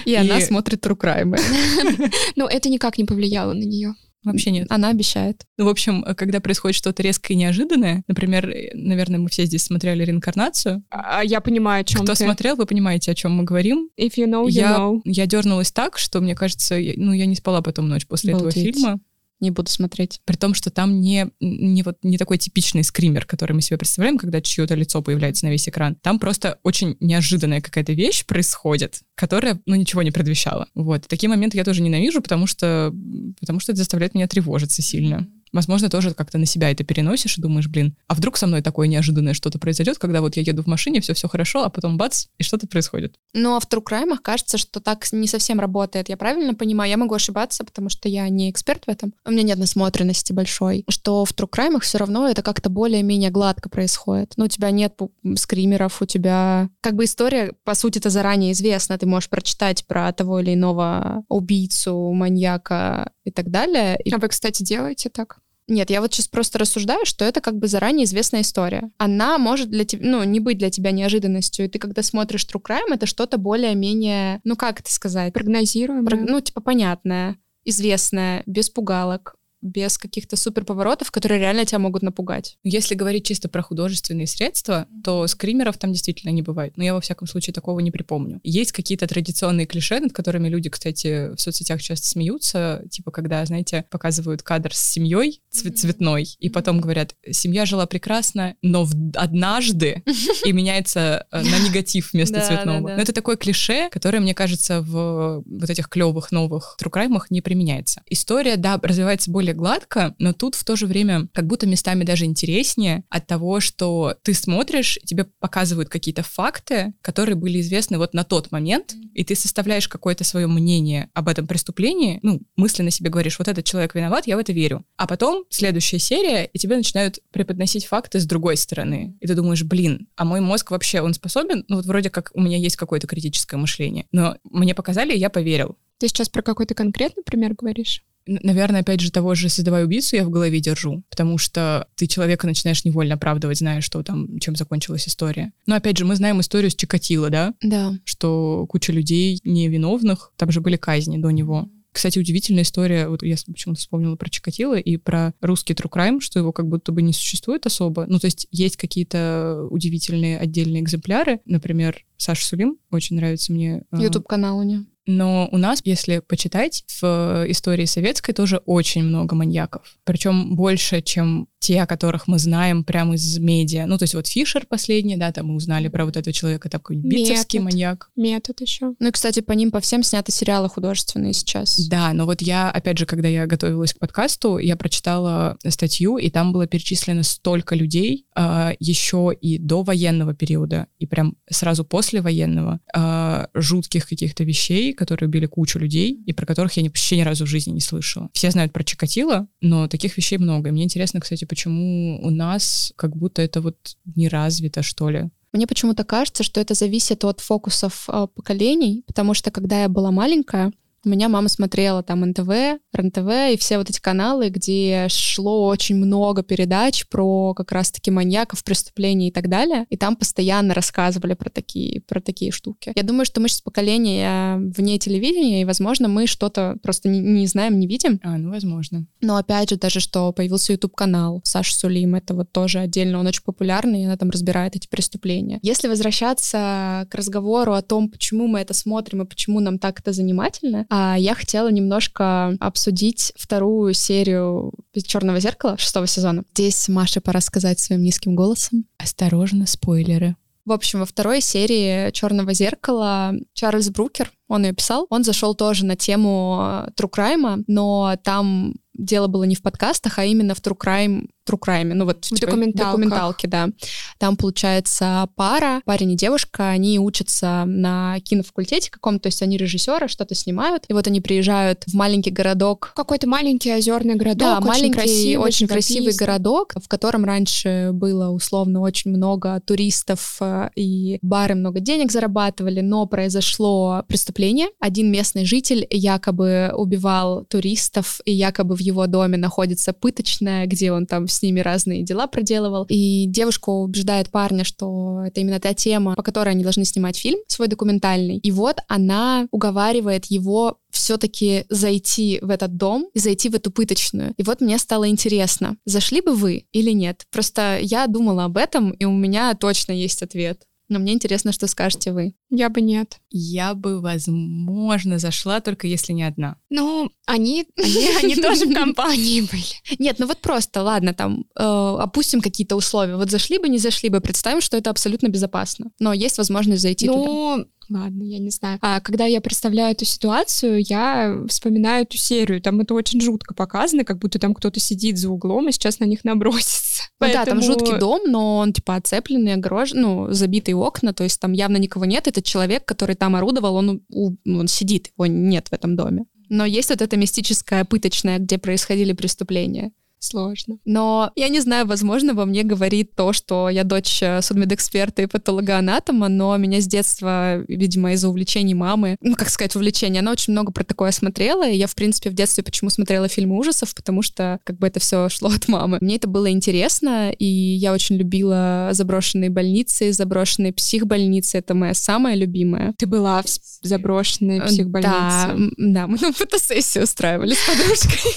[SPEAKER 1] И,
[SPEAKER 4] она
[SPEAKER 1] смотрит true crime.
[SPEAKER 2] Но это никак не повлияло на нее.
[SPEAKER 4] Вообще нет.
[SPEAKER 1] Она обещает.
[SPEAKER 4] Ну, в общем, когда происходит что-то резкое и неожиданное, например, э, наверное, мы все здесь смотрели реинкарнацию.
[SPEAKER 2] А я понимаю, о чем
[SPEAKER 4] Кто
[SPEAKER 2] ты.
[SPEAKER 4] смотрел, вы понимаете, о чем мы говорим.
[SPEAKER 2] If you know, you
[SPEAKER 4] я,
[SPEAKER 2] know.
[SPEAKER 4] я дернулась так, что, мне кажется, я- ну, я не спала потом ночь после этого
[SPEAKER 1] Обалдеть.
[SPEAKER 4] фильма.
[SPEAKER 1] Не буду смотреть.
[SPEAKER 4] При том, что там не, не, вот, не такой типичный скример, который мы себе представляем, когда чье-то лицо появляется на весь экран. Там просто очень неожиданная какая-то вещь происходит, которая, ну, ничего не предвещала. Вот. Такие моменты я тоже ненавижу, потому что, потому что это заставляет меня тревожиться сильно. Возможно, тоже как-то на себя это переносишь и думаешь, блин, а вдруг со мной такое неожиданное что-то произойдет, когда вот я еду в машине, все все хорошо, а потом бац, и что-то происходит.
[SPEAKER 1] Ну, а в Crime кажется, что так не совсем работает. Я правильно понимаю? Я могу ошибаться, потому что я не эксперт в этом. У меня нет насмотренности большой. Что в Crime все равно это как-то более-менее гладко происходит. Ну, у тебя нет скримеров, у тебя... Как бы история, по сути, это заранее известна. Ты можешь прочитать про того или иного убийцу, маньяка и так далее.
[SPEAKER 2] А вы, кстати, делаете так?
[SPEAKER 1] Нет, я вот сейчас просто рассуждаю, что это как бы заранее известная история. Она может для тебя, ну, не быть для тебя неожиданностью. И ты, когда смотришь True Crime, это что-то более-менее, ну, как это сказать?
[SPEAKER 2] Прогнозируемое.
[SPEAKER 1] Про, ну, типа, понятное, известное, без пугалок без каких-то супер поворотов, которые реально тебя могут напугать.
[SPEAKER 4] Если говорить чисто про художественные средства, то скримеров там действительно не бывает. Но я, во всяком случае, такого не припомню. Есть какие-то традиционные клише, над которыми люди, кстати, в соцсетях часто смеются, типа когда, знаете, показывают кадр с семьей цвет цветной, и потом говорят, семья жила прекрасно, но однажды и меняется э, на негатив вместо цветного. Но это такое клише, которое, мне кажется, в вот этих клевых новых трукраймах не применяется. История, да, развивается более более гладко, но тут в то же время как будто местами даже интереснее от того, что ты смотришь, тебе показывают какие-то факты, которые были известны вот на тот момент, и ты составляешь какое-то свое мнение об этом преступлении, ну, мысленно себе говоришь, вот этот человек виноват, я в это верю. А потом следующая серия, и тебе начинают преподносить факты с другой стороны. И ты думаешь, блин, а мой мозг вообще, он способен? Ну, вот вроде как у меня есть какое-то критическое мышление, но мне показали, и я поверил.
[SPEAKER 2] Ты сейчас про какой-то конкретный пример говоришь?
[SPEAKER 4] Наверное, опять же, того же «Создавай убийцу» я в голове держу, потому что ты человека начинаешь невольно оправдывать, зная, что там, чем закончилась история. Но, опять же, мы знаем историю с Чикатило, да?
[SPEAKER 1] Да.
[SPEAKER 4] Что куча людей невиновных, там же были казни до него. Кстати, удивительная история, вот я почему-то вспомнила про Чикатило и про русский true crime, что его как будто бы не существует особо. Ну, то есть есть какие-то удивительные отдельные экземпляры. Например, Саша Сулим, очень нравится мне.
[SPEAKER 1] Ютуб-канал у нее.
[SPEAKER 4] Но у нас, если почитать, в истории советской тоже очень много маньяков. Причем больше, чем те, о которых мы знаем прямо из медиа. Ну, то есть вот Фишер последний, да, там мы узнали про вот этого человека, такой битцевский маньяк.
[SPEAKER 2] Метод еще.
[SPEAKER 1] Ну и, кстати, по ним по всем сняты сериалы художественные сейчас.
[SPEAKER 4] Да, но вот я, опять же, когда я готовилась к подкасту, я прочитала статью, и там было перечислено столько людей э, а, еще и до военного периода, и прям сразу после военного, э, жутких каких-то вещей, которые убили кучу людей, и про которых я вообще ни разу в жизни не слышала. Все знают про Чикатило, но таких вещей много. И мне интересно, кстати, почему у нас как будто это вот не развито, что ли.
[SPEAKER 1] Мне почему-то кажется, что это зависит от фокусов э, поколений, потому что когда я была маленькая, меня мама смотрела там НТВ, РНТВ и все вот эти каналы, где шло очень много передач про как раз-таки маньяков, преступлений и так далее. И там постоянно рассказывали про такие, про такие штуки. Я думаю, что мы сейчас поколение вне телевидения, и, возможно, мы что-то просто не, не знаем, не видим.
[SPEAKER 4] А, ну, возможно.
[SPEAKER 1] Но опять же, даже что появился YouTube-канал Саша Сулим, это вот тоже отдельно, он очень популярный, и она там разбирает эти преступления. Если возвращаться к разговору о том, почему мы это смотрим и почему нам так это занимательно, а я хотела немножко обсудить вторую серию Черного зеркала шестого сезона. Здесь Маше пора сказать своим низким голосом.
[SPEAKER 4] Осторожно, спойлеры.
[SPEAKER 1] В общем, во второй серии Черного зеркала Чарльз Брукер, он ее писал, он зашел тоже на тему True Crime, но там дело было не в подкастах, а именно в True Crime, True Crime, ну вот в
[SPEAKER 2] типа, документалке,
[SPEAKER 1] да. Там, получается, пара, парень и девушка, они учатся на кинофакультете каком-то, то есть они режиссеры, что-то снимают, и вот они приезжают в маленький городок.
[SPEAKER 2] Какой-то маленький озерный городок,
[SPEAKER 1] да,
[SPEAKER 2] очень
[SPEAKER 1] маленький,
[SPEAKER 2] красивый,
[SPEAKER 1] очень красивый городок, в котором раньше было условно очень много туристов, э, и бары много денег зарабатывали, но произошло преступление. Один местный житель якобы убивал туристов, и якобы в его доме находится пыточная, где он там с ними разные дела проделывал. И девушка убеждает парня, что это именно та тема, по которой они должны снимать фильм свой документальный. И вот она уговаривает его все-таки зайти в этот дом и зайти в эту пыточную. И вот мне стало интересно, зашли бы вы или нет? Просто я думала об этом, и у меня точно есть ответ. Но мне интересно, что скажете вы.
[SPEAKER 2] Я бы нет.
[SPEAKER 4] Я бы, возможно, зашла, только если не одна.
[SPEAKER 2] Ну, они, они, они тоже в компании были.
[SPEAKER 1] Нет, ну вот просто, ладно, там, э, опустим какие-то условия. Вот зашли бы, не зашли бы, представим, что это абсолютно безопасно. Но есть возможность зайти
[SPEAKER 2] ну,
[SPEAKER 1] туда.
[SPEAKER 2] Ладно, я не знаю. А когда я представляю эту ситуацию, я вспоминаю эту серию. Там это очень жутко показано, как будто там кто-то сидит за углом и сейчас на них набросится.
[SPEAKER 1] Ну да, там
[SPEAKER 2] Поэтому-
[SPEAKER 1] жуткий дом, но он типа оцепленный, огорожен, ну, забитые окна, то есть там явно никого нет. Этот человек, который там орудовал, он, он сидит, его нет в этом доме. Но есть вот это мистическое, пыточное, где происходили преступления.
[SPEAKER 2] Сложно.
[SPEAKER 1] Но я не знаю, возможно, во мне говорит то, что я дочь э, судмедэксперта и патологоанатома, но меня с детства, видимо, из-за увлечений мамы, ну, как сказать, увлечения, она очень много про такое смотрела, и я, в принципе, в детстве почему смотрела фильмы ужасов, потому что как бы это все шло от мамы. Мне это было интересно, и я очень любила заброшенные больницы, заброшенные психбольницы, это моя самая любимая.
[SPEAKER 2] Ты была в заброшенной психбольнице.
[SPEAKER 1] Да, да, мы там фотосессию устраивали с подружкой.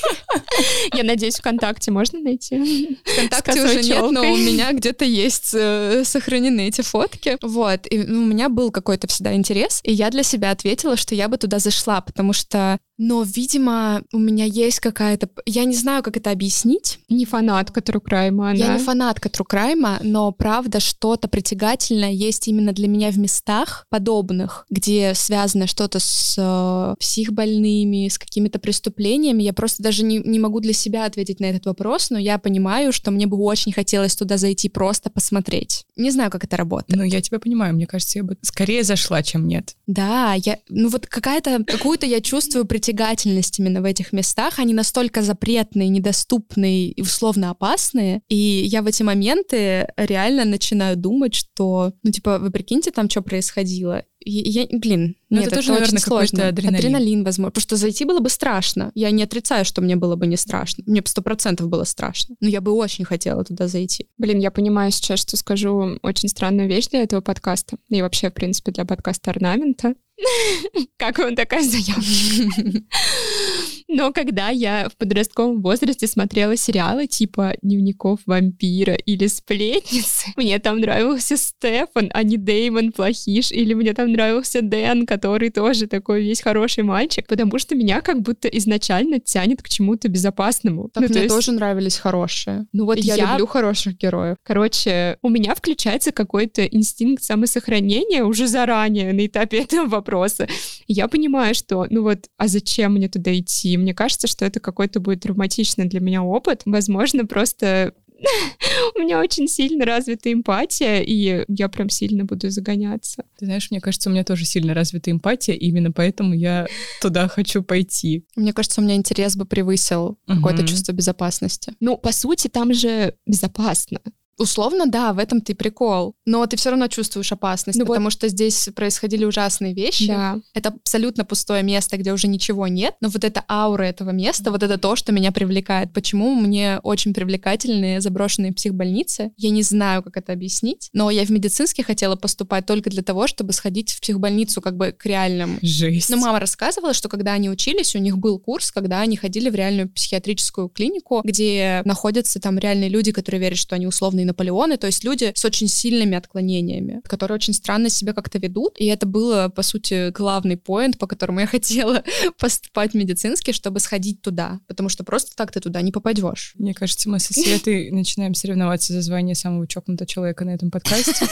[SPEAKER 2] Я надеюсь, ВКонтакте можно найти?
[SPEAKER 1] ВКонтакте уже нет, но у меня где-то есть э, сохранены эти фотки. Вот. И ну, у меня был какой-то всегда интерес, и я для себя ответила, что я бы туда зашла, потому что, но, видимо, у меня есть какая-то... Я не знаю, как это объяснить.
[SPEAKER 2] Не фанатка Crime, она.
[SPEAKER 1] Я не фанатка Crime, но правда что-то притягательное есть именно для меня в местах подобных, где связано что-то с э, психбольными, с какими-то преступлениями. Я просто даже не, не могу для себя ответить на этот вопрос, но я понимаю, что мне бы очень хотелось туда зайти просто посмотреть. Не знаю, как это работает.
[SPEAKER 4] Ну, я тебя понимаю, мне кажется, я бы скорее зашла, чем нет.
[SPEAKER 1] Да, я, ну вот какая-то, какую-то я чувствую притягательность именно в этих местах. Они настолько запретные, недоступные и условно опасные. И я в эти моменты реально начинаю думать, что, ну типа, вы прикиньте там, что происходило. Я, блин,
[SPEAKER 4] Ну,
[SPEAKER 1] нет,
[SPEAKER 4] это тоже,
[SPEAKER 1] очень
[SPEAKER 4] наверное,
[SPEAKER 1] сложно.
[SPEAKER 4] адреналин.
[SPEAKER 1] возможно. Потому что зайти было бы страшно. Я не отрицаю, что мне было бы не страшно. Мне бы сто процентов было страшно. Но я бы очень хотела туда зайти.
[SPEAKER 2] Блин, я понимаю сейчас, что скажу очень странную вещь для этого подкаста. И вообще, в принципе, для подкаста орнамента. Как вам такая заявка? Но когда я в подростковом возрасте смотрела сериалы типа «Дневников вампира» или «Сплетницы», мне там нравился Стефан, а не Дэймон Плохиш, или мне там нравился Дэн, который тоже такой весь хороший мальчик, потому что меня как будто изначально тянет к чему-то безопасному.
[SPEAKER 1] Так
[SPEAKER 2] Ну, то
[SPEAKER 1] мне
[SPEAKER 2] есть-
[SPEAKER 1] тоже нравились хорошие.
[SPEAKER 2] Ну вот
[SPEAKER 1] я,
[SPEAKER 2] я
[SPEAKER 1] люблю хороших героев.
[SPEAKER 2] Короче, у меня включается какой-то инстинкт самосохранения уже заранее на этапе этого вопроса. И я понимаю, что, ну вот, а зачем мне туда идти? Мне кажется, что это какой-то будет травматичный для меня опыт. Возможно, просто у меня очень сильно развита эмпатия, и я прям сильно буду загоняться.
[SPEAKER 4] Ты знаешь, мне кажется, у меня тоже сильно развита эмпатия, и именно поэтому я туда хочу пойти.
[SPEAKER 1] Мне кажется, у меня интерес бы превысил какое-то чувство безопасности.
[SPEAKER 2] Ну, по сути, там же безопасно.
[SPEAKER 1] Условно, да, в этом ты прикол. Но ты все равно чувствуешь опасность,
[SPEAKER 2] Ну вот-
[SPEAKER 1] потому что здесь происходили ужасные вещи.
[SPEAKER 2] Да.
[SPEAKER 1] Это абсолютно пустое место, где уже ничего нет. Но вот эта аура этого места, вот это то, что меня привлекает. Почему мне очень привлекательны заброшенные психбольницы? Я не знаю, как это объяснить. Но я в медицинский хотела поступать только для того, чтобы сходить в психбольницу как бы к реальным
[SPEAKER 4] Жесть.
[SPEAKER 1] но мама рассказывала, что когда они учились, у них был курс, когда они ходили в реальную психиатрическую клинику, где находятся там реальные люди, которые верят, что они условные Наполеоны, то есть люди с очень сильными отклонениями, которые очень странно себя как-то ведут. И это было, по сути, главный поинт, по которому я хотела поступать в медицинский, чтобы сходить туда. Потому что просто так ты туда не попадешь.
[SPEAKER 4] Мне кажется, мы со Светой начинаем соревноваться за звание самого чокнутого человека на этом подкасте.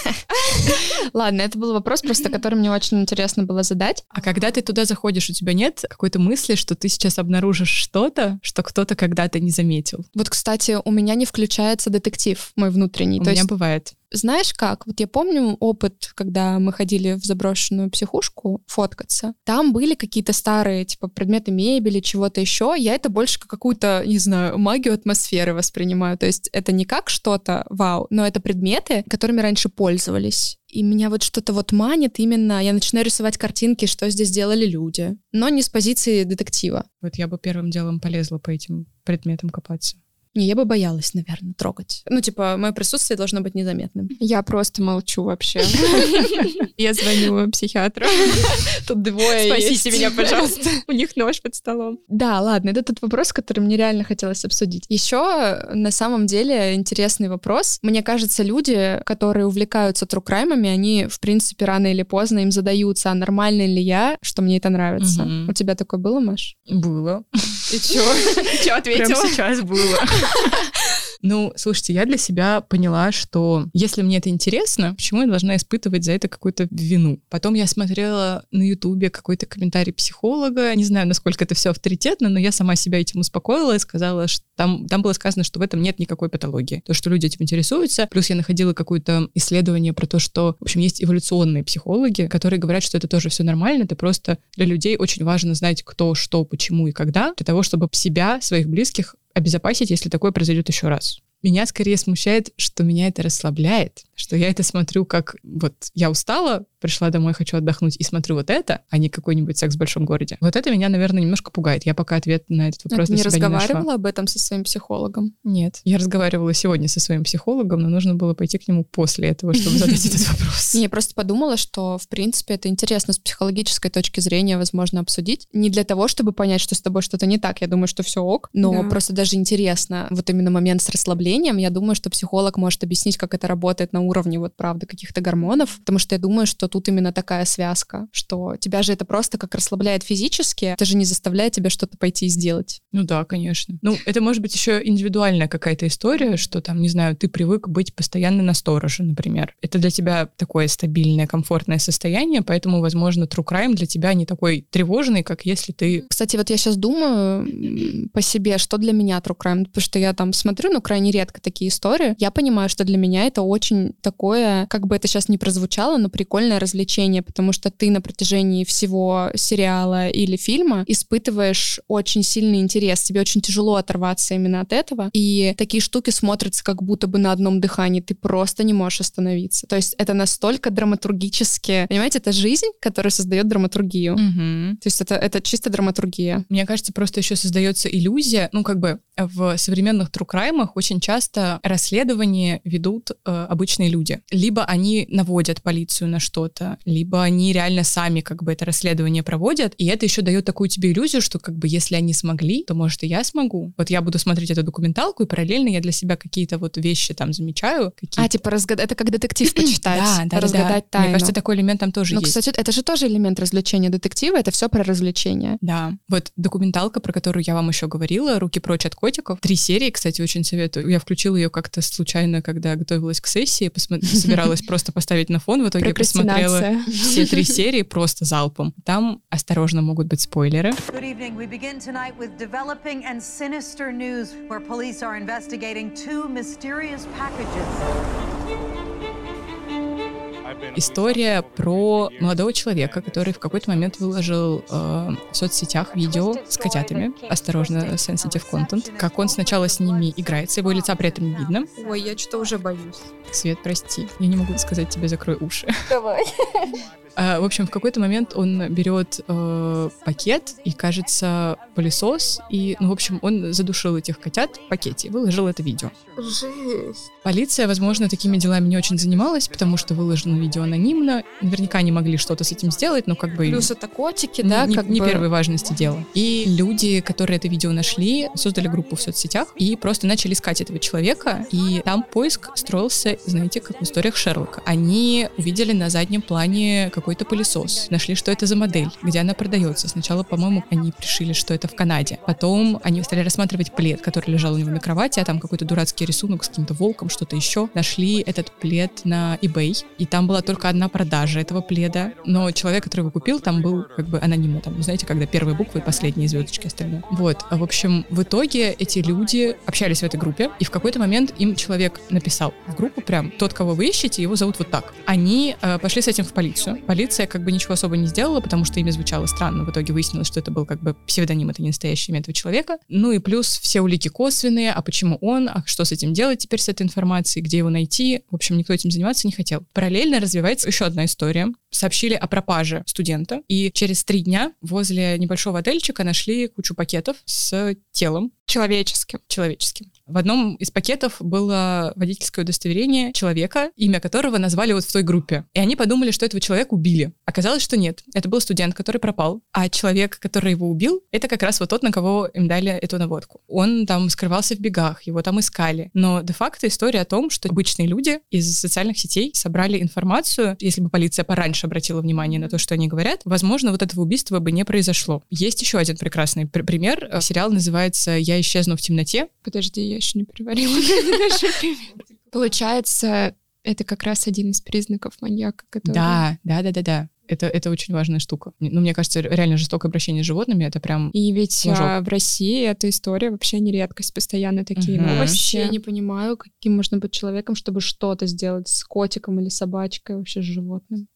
[SPEAKER 1] Ладно, это был вопрос, просто который мне очень интересно было задать.
[SPEAKER 4] А когда ты туда заходишь, у тебя нет какой-то мысли, что ты сейчас обнаружишь что-то, что кто-то когда-то не заметил?
[SPEAKER 1] Вот, кстати, у меня не включается детектив мой внутренний.
[SPEAKER 4] У
[SPEAKER 1] То
[SPEAKER 4] меня
[SPEAKER 1] есть
[SPEAKER 4] бывает.
[SPEAKER 1] Знаешь как? Вот я помню опыт, когда мы ходили в заброшенную психушку фоткаться. Там были какие-то старые, типа, предметы мебели, чего-то еще. Я это больше как какую-то, не знаю, магию атмосферы воспринимаю. То есть это не как что-то вау, но это предметы, которыми раньше пользовались. И меня вот что-то вот манит именно, я начинаю рисовать картинки, что здесь делали люди, но не с позиции детектива.
[SPEAKER 4] Вот я бы первым делом полезла по этим предметам копаться.
[SPEAKER 1] Не, я бы боялась, наверное, трогать. Ну, типа, мое присутствие должно быть незаметным.
[SPEAKER 2] Я просто молчу вообще. Я звоню психиатру.
[SPEAKER 1] Тут двое
[SPEAKER 2] Спасите меня, пожалуйста. У них нож под столом.
[SPEAKER 1] Да, ладно, это тот вопрос, который мне реально хотелось обсудить. Еще, на самом деле, интересный вопрос. Мне кажется, люди, которые увлекаются трукраймами, они, в принципе, рано или поздно им задаются, а нормально ли я, что мне это нравится. У тебя такое было, Маш?
[SPEAKER 4] Было.
[SPEAKER 1] И чё?
[SPEAKER 2] Что
[SPEAKER 4] Прямо
[SPEAKER 2] ответила?
[SPEAKER 4] сейчас было. Ну, слушайте, я для себя поняла, что если мне это интересно, почему я должна испытывать за это какую-то вину? Потом я смотрела на Ютубе какой-то комментарий психолога, не знаю, насколько это все авторитетно, но я сама себя этим успокоила и сказала, что там, там было сказано, что в этом нет никакой патологии. То, что люди этим интересуются. Плюс я находила какое-то исследование про то, что, в общем, есть эволюционные психологи, которые говорят, что это тоже все нормально, это просто для людей очень важно знать, кто, что, почему и когда, для того, чтобы себя, своих близких обезопасить, если такое произойдет еще раз. Меня скорее смущает, что меня это расслабляет, что я это смотрю как вот я устала, пришла домой, хочу отдохнуть и смотрю вот это, а не какой-нибудь секс в большом городе. Вот это меня, наверное, немножко пугает. Я пока ответ на этот вопрос
[SPEAKER 1] Ты не
[SPEAKER 4] себя
[SPEAKER 1] разговаривала
[SPEAKER 4] не
[SPEAKER 1] об этом со своим психологом?
[SPEAKER 4] Нет. Я разговаривала сегодня со своим психологом, но нужно было пойти к нему после этого, чтобы задать этот вопрос.
[SPEAKER 1] Не, я просто подумала, что, в принципе, это интересно с психологической точки зрения, возможно, обсудить. Не для того, чтобы понять, что с тобой что-то не так. Я думаю, что все ок, но просто даже интересно. Вот именно момент с расслаблением. Я думаю, что психолог может объяснить, как это работает на уровне, вот правда, каких-то гормонов. Потому что я думаю, что тут именно такая связка, что тебя же это просто как расслабляет физически, это же не заставляет тебя что-то пойти и сделать.
[SPEAKER 4] Ну да, конечно. Ну, это может быть еще индивидуальная какая-то история, что там, не знаю, ты привык быть постоянно на стороже, например. Это для тебя такое стабильное, комфортное состояние, поэтому, возможно, true crime для тебя не такой тревожный, как если ты...
[SPEAKER 1] Кстати, вот я сейчас думаю по себе, что для меня true crime, потому что я там смотрю, ну, крайне редко такие истории. Я понимаю, что для меня это очень такое, как бы это сейчас не прозвучало, но прикольное развлечение, потому что ты на протяжении всего сериала или фильма испытываешь очень сильный интерес, тебе очень тяжело оторваться именно от этого, и такие штуки смотрятся как будто бы на одном дыхании, ты просто не можешь остановиться. То есть это настолько драматургически, понимаете, это жизнь, которая создает драматургию.
[SPEAKER 4] Мгм.
[SPEAKER 1] То есть это, это чисто драматургия.
[SPEAKER 4] Мне кажется, просто еще создается иллюзия, ну, как бы в современных crime очень часто расследования ведут э, обычные люди. Либо они наводят полицию на что-то, либо они реально сами как бы это расследование проводят, и это еще дает такую тебе иллюзию, что как бы если они смогли, то может и я смогу. Вот я буду смотреть эту документалку, и параллельно я для себя какие-то вот вещи там замечаю. Какие
[SPEAKER 1] А, типа разгадать, это как детектив почитать,
[SPEAKER 4] да, да, да,
[SPEAKER 1] разгадать
[SPEAKER 4] да.
[SPEAKER 1] тайну.
[SPEAKER 4] Мне кажется, такой элемент там тоже
[SPEAKER 1] ну,
[SPEAKER 4] есть.
[SPEAKER 1] кстати, это же тоже элемент развлечения детектива, это все про развлечение.
[SPEAKER 4] Да, вот документалка, про которую я вам еще говорила, «Руки прочь от котиков». Три серии, кстати, очень советую. Я включила ее как-то случайно, когда готовилась к сессии, посмо- собиралась просто поставить на фон, в итоге посмотрела
[SPEAKER 2] Прокрастинация.
[SPEAKER 4] все три серии просто залпом. Там, осторожно, могут быть спойлеры.
[SPEAKER 6] Good evening. We begin tonight with developing and sinister news where police are investigating two mysterious packages.
[SPEAKER 4] История про молодого человека, который в какой-то момент выложил э, в соцсетях видео с котятами. Осторожно, sensitive content. Как он сначала с ними играется, его лица при этом не видно.
[SPEAKER 1] Ой, я что-то уже боюсь.
[SPEAKER 4] Свет, прости, я не могу сказать тебе, закрой уши.
[SPEAKER 1] Давай.
[SPEAKER 4] А, В общем, в какой-то момент он берет э, пакет и, кажется, пылесос, и, ну, в общем, он задушил этих котят в пакете и выложил это видео.
[SPEAKER 1] Жесть.
[SPEAKER 4] Полиция, возможно, такими делами не очень занималась, потому что выложено видео анонимно. Наверняка они могли что-то с этим сделать, но как бы...
[SPEAKER 1] Плюс это котики,
[SPEAKER 4] не,
[SPEAKER 1] да,
[SPEAKER 4] не-
[SPEAKER 1] как
[SPEAKER 4] не
[SPEAKER 1] бы...
[SPEAKER 4] первой важности дело. И люди, которые это видео нашли, создали группу в соцсетях и просто начали искать этого человека. И там поиск строился, знаете, как в историях Шерлока. Они увидели на заднем плане какой-то пылесос, нашли, что это за модель, где она продается. Сначала, по-моему, они решили, что это в Канаде. Потом они стали рассматривать плед, который лежал у него на кровати, а там какой-то дурацкий рисунок с каким-то волком, что-то еще. Нашли этот плед на eBay, и там была только одна продажа этого пледа, но человек, который его купил, там был как бы анонимно, там, знаете, когда первые буквы и последние звездочки остальное. Вот, а, в общем, в итоге эти люди общались в этой группе, и в какой-то момент им человек написал в группу прям, тот, кого вы ищете, его зовут вот так. Они э, пошли с этим в полицию. Полиция как бы ничего особо не сделала, потому что имя звучало странно. В итоге выяснилось, что это был как бы псевдоним, это не настоящее имя этого человека. Ну и плюс все улики косвенные, а почему он, а что с этим делать теперь с этой информацией, где его найти. В общем, никто этим заниматься не хотел. Параллельно развивается еще одна история. Сообщили о пропаже студента, и через три дня возле небольшого отельчика нашли кучу пакетов с телом
[SPEAKER 2] Человеческим.
[SPEAKER 4] человеческим. В одном из пакетов было водительское удостоверение человека, имя которого назвали вот в той группе. И они подумали, что этого человека убили. Оказалось, что нет. Это был студент, который пропал, а человек, который его убил, это как раз вот тот, на кого им дали эту наводку. Он там скрывался в бегах, его там искали. Но де-факто история о том, что обычные люди из социальных сетей собрали информацию, если бы полиция пораньше обратила внимание на то, что они говорят, возможно, вот этого убийства бы не произошло. Есть еще один прекрасный пр- пример. Сериал называется «Я исчезну в темноте».
[SPEAKER 2] Подожди, я еще не переварила. Получается, это как раз один из признаков маньяка, который...
[SPEAKER 4] Да, да, да, да, да. Это, это очень важная штука. Ну, мне кажется, реально жестокое обращение с животными — это прям...
[SPEAKER 2] И ведь а, в России эта история вообще не редкость, постоянно такие
[SPEAKER 4] Мгм.
[SPEAKER 2] новости.
[SPEAKER 1] Вообще не понимаю, каким можно быть человеком, чтобы что-то сделать с котиком или собачкой, вообще с животным.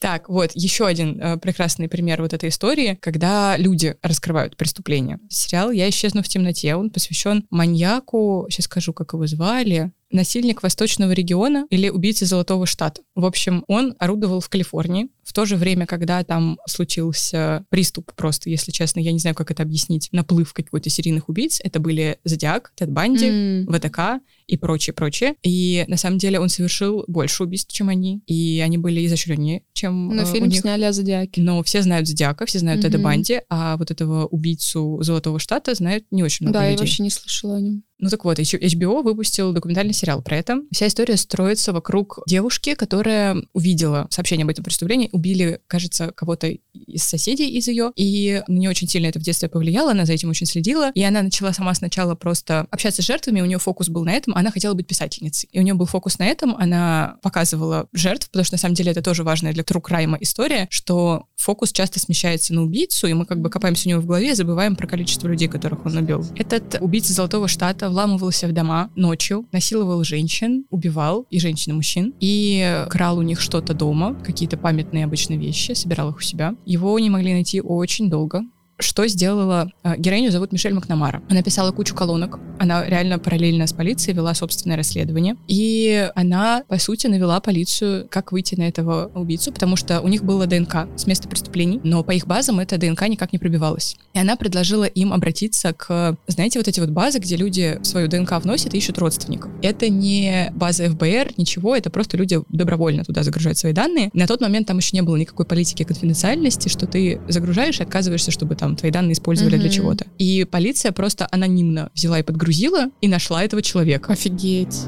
[SPEAKER 4] Так, вот, еще один э, прекрасный пример вот этой истории, когда люди раскрывают преступления. Сериал «Я исчезну в темноте», он посвящен маньяку, сейчас скажу, как его звали, насильник восточного региона или убийца Золотого Штата. В общем, он орудовал в Калифорнии в то же время, когда там случился приступ просто, если честно, я не знаю, как это объяснить, наплыв какой-то серийных убийц. Это были Зодиак, Тед Банди,
[SPEAKER 1] М.
[SPEAKER 4] ВТК и прочее, прочее. И на самом деле он совершил больше убийств, чем они, и они были изощреннее, чем
[SPEAKER 1] Но
[SPEAKER 4] э, у
[SPEAKER 1] фильм
[SPEAKER 4] них.
[SPEAKER 1] сняли о Зодиаке.
[SPEAKER 4] Но все знают Зодиака, все знают Теда
[SPEAKER 1] Мгм.
[SPEAKER 4] Банди, а вот этого убийцу Золотого Штата знают не очень много
[SPEAKER 1] Да, я
[SPEAKER 4] людей.
[SPEAKER 1] вообще не слышала о нем.
[SPEAKER 4] Ну так вот, HBO выпустил документальный сериал про это. Вся история строится вокруг девушки, которая увидела сообщение об этом преступлении. Убили, кажется, кого-то из соседей из ее, и на нее очень сильно это в детстве повлияло, она за этим очень следила, и она начала сама сначала просто общаться с жертвами, у нее фокус был на этом, она хотела быть писательницей. И у нее был фокус на этом, она показывала жертв, потому что на самом деле это тоже важная для true crime история, что фокус часто смещается на убийцу, и мы как бы копаемся у него в голове забываем про количество людей, которых он убил. Этот убийца Золотого Штата вламывался в дома ночью, насиловал женщин, убивал и женщин, и мужчин, и крал у них что-то дома, какие-то памятные обычно вещи, собирал их у себя. Его не могли найти очень долго. Что сделала э, героиню зовут Мишель Макнамара. Она писала кучу колонок. Она реально параллельно с полицией вела собственное расследование. И она, по сути, навела полицию, как выйти на этого убийцу, потому что у них было ДНК с места преступлений, но по их базам эта ДНК никак не пробивалась. И она предложила им обратиться к, знаете, вот эти вот базы, где люди свою ДНК вносят и ищут родственников. Это не база ФБР, ничего, это просто люди добровольно туда загружают свои данные. На тот момент там еще не было никакой политики конфиденциальности, что ты загружаешь и отказываешься, чтобы там твои данные использовали для
[SPEAKER 1] Мгм.
[SPEAKER 4] чего-то. И полиция просто анонимно взяла и подгрузила и нашла этого человека.
[SPEAKER 1] Офигеть.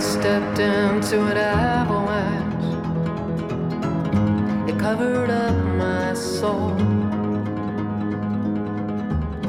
[SPEAKER 7] Stepped into an avalanche. It covered up my soul.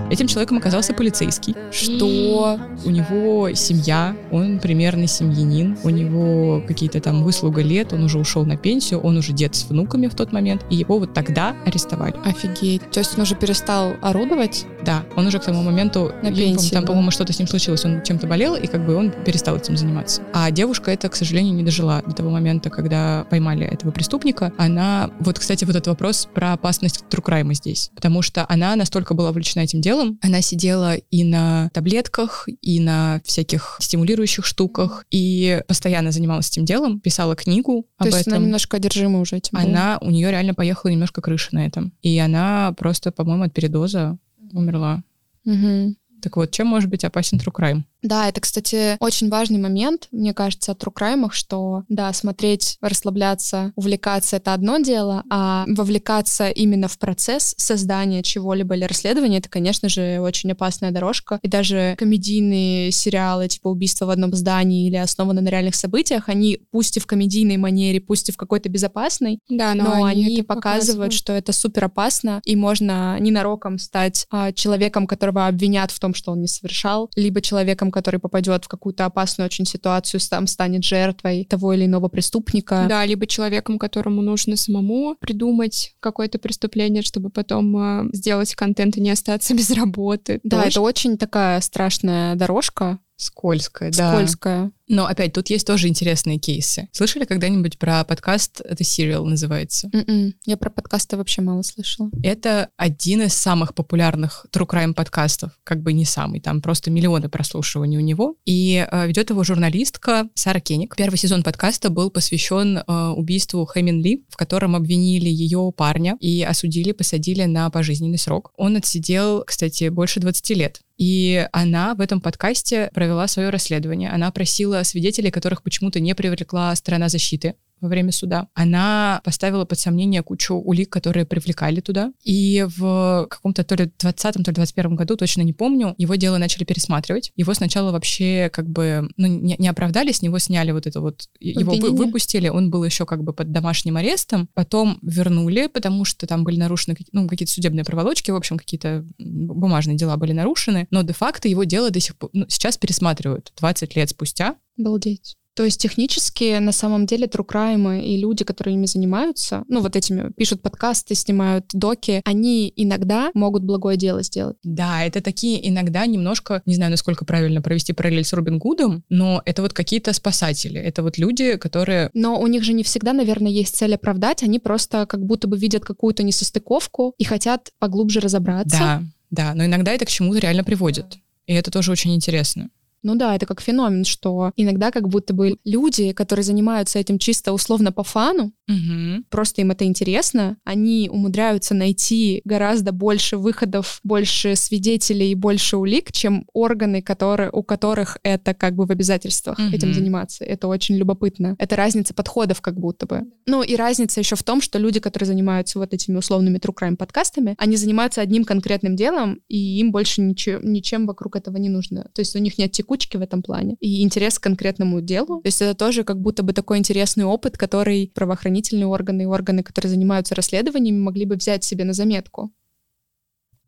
[SPEAKER 4] Этим человеком оказался полицейский.
[SPEAKER 1] Что?
[SPEAKER 4] У него семья, он примерно семьянин, у него какие-то там выслуга лет, он уже ушел на пенсию, он уже дед с внуками в тот момент, и его вот тогда арестовали.
[SPEAKER 1] Офигеть. То есть он уже перестал орудовать?
[SPEAKER 4] Да, он уже к тому моменту,
[SPEAKER 1] На пенсии
[SPEAKER 4] там,
[SPEAKER 1] был.
[SPEAKER 4] по-моему, что-то с ним случилось, он чем-то болел, и как бы он перестал этим заниматься. А девушка это, к сожалению, не дожила до того момента, когда поймали этого преступника. Она, вот, кстати, вот этот вопрос про опасность трукрайма здесь, потому что она настолько была увлечена этим делом, она сидела и на таблетках, и на всяких стимулирующих штуках, и постоянно занималась этим делом, писала книгу
[SPEAKER 1] То
[SPEAKER 4] об
[SPEAKER 1] есть
[SPEAKER 4] этом.
[SPEAKER 1] она немножко одержима уже этим.
[SPEAKER 4] Она, у нее реально поехала немножко крыша на этом. И она просто, по-моему, от передоза умерла.
[SPEAKER 1] Мгм.
[SPEAKER 4] Так вот, чем может быть опасен true crime?
[SPEAKER 1] Да, это, кстати, очень важный момент, мне кажется, о crime, что, да, смотреть, расслабляться, увлекаться — это одно дело, а вовлекаться именно в процесс создания чего-либо или расследования — это, конечно же, очень опасная дорожка. И даже комедийные сериалы, типа «Убийство в одном здании» или «Основаны на реальных событиях», они, пусть и в комедийной манере, пусть и в какой-то безопасной,
[SPEAKER 2] Да, но,
[SPEAKER 1] но, они,
[SPEAKER 2] это
[SPEAKER 1] показывают, что это супер опасно, и можно ненароком стать а, человеком, которого обвинят в том, что он не совершал, либо человеком, который попадет в какую-то опасную очень ситуацию, сам станет жертвой того или иного преступника.
[SPEAKER 2] Да, либо человеком, которому нужно самому придумать какое-то преступление, чтобы потом э, сделать контент и не остаться без работы.
[SPEAKER 1] Да,
[SPEAKER 2] Тоже.
[SPEAKER 1] это очень такая страшная дорожка,
[SPEAKER 4] Скользкая, да.
[SPEAKER 1] Скользкая.
[SPEAKER 4] Но опять, тут есть тоже интересные кейсы. Слышали когда-нибудь про подкаст «The Serial» называется?
[SPEAKER 1] М-м. Я про подкасты вообще мало слышала.
[SPEAKER 4] Это один из самых популярных true crime подкастов, как бы не самый, там просто миллионы прослушиваний у него. И э, ведет его журналистка Сара Кеник. Первый сезон подкаста был посвящен э, убийству Хэмин Ли, в котором обвинили ее парня и осудили, посадили на пожизненный срок. Он отсидел, кстати, больше 20 лет. И она в этом подкасте провела свое расследование. Она просила свидетелей, которых почему-то не привлекла сторона защиты во время суда. Она поставила под сомнение кучу улик, которые привлекали туда. И в каком-то то ли 20 то ли 21 году, точно не помню, его дело начали пересматривать. Его сначала вообще как бы ну, не, не оправдали, с него сняли вот это вот, его вы, выпустили, он был еще как бы под домашним арестом, потом вернули, потому что там были нарушены ну, какие-то судебные проволочки, в общем, какие-то бумажные дела были нарушены, но де-факто его дело до сих пор, ну, сейчас пересматривают 20 лет спустя.
[SPEAKER 1] Обалдеть. То есть технически на самом деле трукраймы и люди, которые ими занимаются, ну вот этими пишут подкасты, снимают доки, они иногда могут благое дело сделать.
[SPEAKER 4] Да, это такие иногда немножко, не знаю, насколько правильно провести параллель с Робин Гудом, но это вот какие-то спасатели, это вот люди, которые...
[SPEAKER 1] Но у них же не всегда, наверное, есть цель оправдать, они просто как будто бы видят какую-то несостыковку и хотят поглубже разобраться.
[SPEAKER 4] Да, да, но иногда это к чему-то реально приводит. И это тоже очень интересно.
[SPEAKER 1] Ну да, это как феномен, что иногда как будто бы люди, которые занимаются этим чисто условно по фану,
[SPEAKER 4] угу.
[SPEAKER 1] просто им это интересно, они умудряются найти гораздо больше выходов, больше свидетелей и больше улик, чем органы, которые, у которых это как бы в обязательствах угу. этим заниматься. Это очень любопытно. Это разница подходов как будто бы. Ну и разница еще в том, что люди, которые занимаются вот этими условными true crime подкастами, они занимаются одним конкретным делом, и им больше ничего, ничем вокруг этого не нужно. То есть у них нет текучки в этом плане и интерес к конкретному делу. То есть это тоже как будто бы такой интересный опыт, который правоохранительные органы и органы, которые занимаются расследованиями, могли бы взять себе на заметку.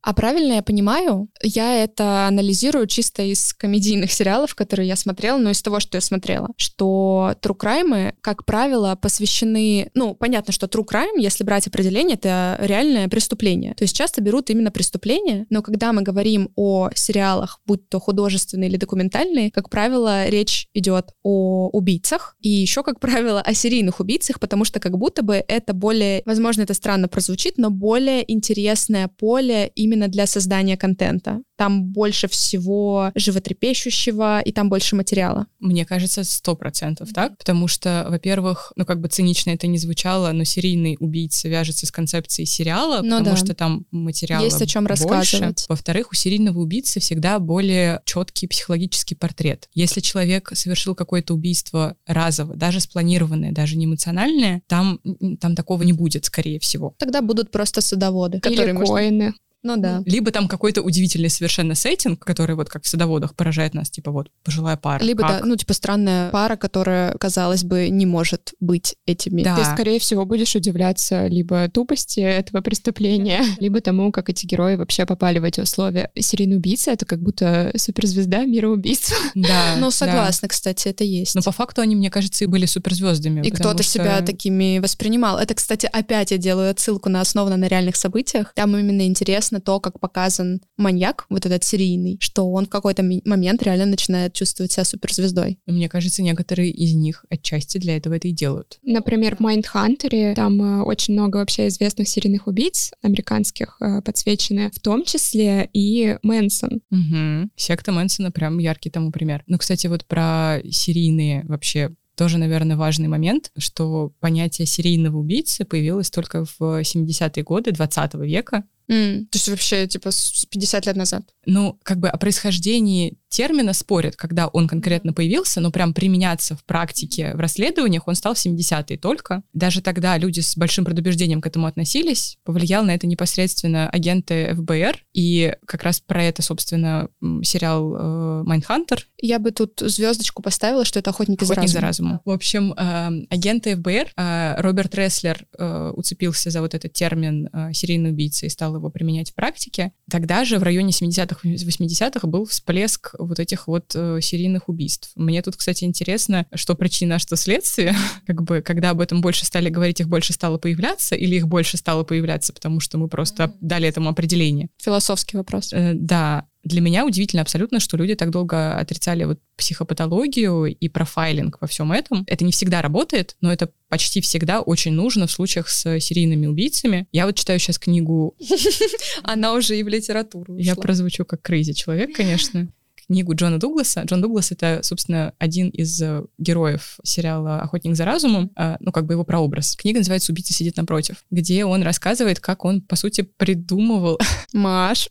[SPEAKER 1] А правильно я понимаю, я это анализирую чисто из комедийных сериалов, которые я смотрела, но из того, что я смотрела, что true crime, как правило, посвящены... Ну, понятно, что true crime, если брать определение, это реальное преступление. То есть часто берут именно преступления, но когда мы говорим о сериалах, будь то художественные или документальные, как правило, речь идет о убийцах и еще, как правило, о серийных убийцах, потому что как будто бы это более, возможно, это странно прозвучит, но более интересное поле именно именно для создания контента. Там больше всего животрепещущего, и там больше материала.
[SPEAKER 4] Мне кажется, сто процентов так, потому что, во-первых, ну как бы цинично это не звучало, но серийный убийца вяжется с концепцией сериала, ну, потому да. что там материала
[SPEAKER 1] Есть о чем
[SPEAKER 4] больше.
[SPEAKER 1] рассказывать.
[SPEAKER 4] Во-вторых, у серийного убийцы всегда более четкий психологический портрет. Если человек совершил какое-то убийство разово, даже спланированное, даже не эмоциональное, там, там такого не будет, скорее всего.
[SPEAKER 1] Тогда будут просто садоводы.
[SPEAKER 2] Или которые коины. Можно...
[SPEAKER 1] Ну да.
[SPEAKER 4] Либо там какой-то удивительный совершенно сеттинг, который вот как в садоводах поражает нас, типа вот пожилая пара.
[SPEAKER 1] Либо
[SPEAKER 4] как?
[SPEAKER 1] да, ну типа странная пара, которая, казалось бы, не может быть этими.
[SPEAKER 2] Да. Ты, скорее всего, будешь удивляться либо тупости этого преступления, либо тому, как эти герои вообще попали в эти условия. Серийный убийца — это как будто суперзвезда мира убийств.
[SPEAKER 1] Да. Ну, согласна, кстати, это есть.
[SPEAKER 4] Но по факту они, мне кажется, и были суперзвездами.
[SPEAKER 1] И кто-то себя такими воспринимал. Это, кстати, опять я делаю отсылку на основано на реальных событиях. Там именно интересно интересно то, как показан маньяк, вот этот серийный, что он в какой-то момент реально начинает чувствовать себя суперзвездой.
[SPEAKER 4] Мне кажется, некоторые из них отчасти для этого это и делают.
[SPEAKER 2] Например, в Майндхантере там э, очень много вообще известных серийных убийц американских э, подсвечены, в том числе и Мэнсон.
[SPEAKER 4] Угу. Секта Мэнсона прям яркий тому пример. Ну, кстати, вот про серийные вообще тоже, наверное, важный момент, что понятие серийного убийцы появилось только в 70-е годы 20 века,
[SPEAKER 1] Mm, то есть вообще, типа, 50 лет назад?
[SPEAKER 4] Ну, как бы о происхождении термина спорят, когда он конкретно появился, но прям применяться в практике, в расследованиях он стал в 70-е только. Даже тогда люди с большим предубеждением к этому относились. Повлиял на это непосредственно агенты ФБР, и как раз про это, собственно, сериал «Mindhunter». Э,
[SPEAKER 1] Я бы тут звездочку поставила, что это «Охотники
[SPEAKER 4] Охотник
[SPEAKER 1] за
[SPEAKER 4] разумом». за разумом. В общем, э, агенты ФБР, э, Роберт Ресслер э, уцепился за вот этот термин э, «серийный убийца» и стал его применять в практике. Тогда же в районе 70-х, 80-х был всплеск вот этих вот э, серийных убийств. Мне тут, кстати, интересно, что причина, что следствие. как бы, когда об этом больше стали говорить, их больше стало появляться, или их больше стало появляться, потому что мы просто дали этому определение.
[SPEAKER 1] Философский вопрос.
[SPEAKER 4] Э, да, Для меня удивительно абсолютно, что люди так долго отрицали вот психопатологию и профайлинг во всем этом. Это не всегда работает, но это почти всегда очень нужно в случаях с серийными убийцами. Я вот читаю сейчас книгу...
[SPEAKER 1] Она уже и в литературу
[SPEAKER 4] Я прозвучу как crazy человек, конечно. Книгу Джона Дугласа. Джон Дуглас — это, собственно, один из э, героев сериала «Охотник за разумом», э, ну, как бы его прообраз. Книга называется «Убийца сидит напротив», где он рассказывает, как он, по сути, придумывал...
[SPEAKER 1] Маш.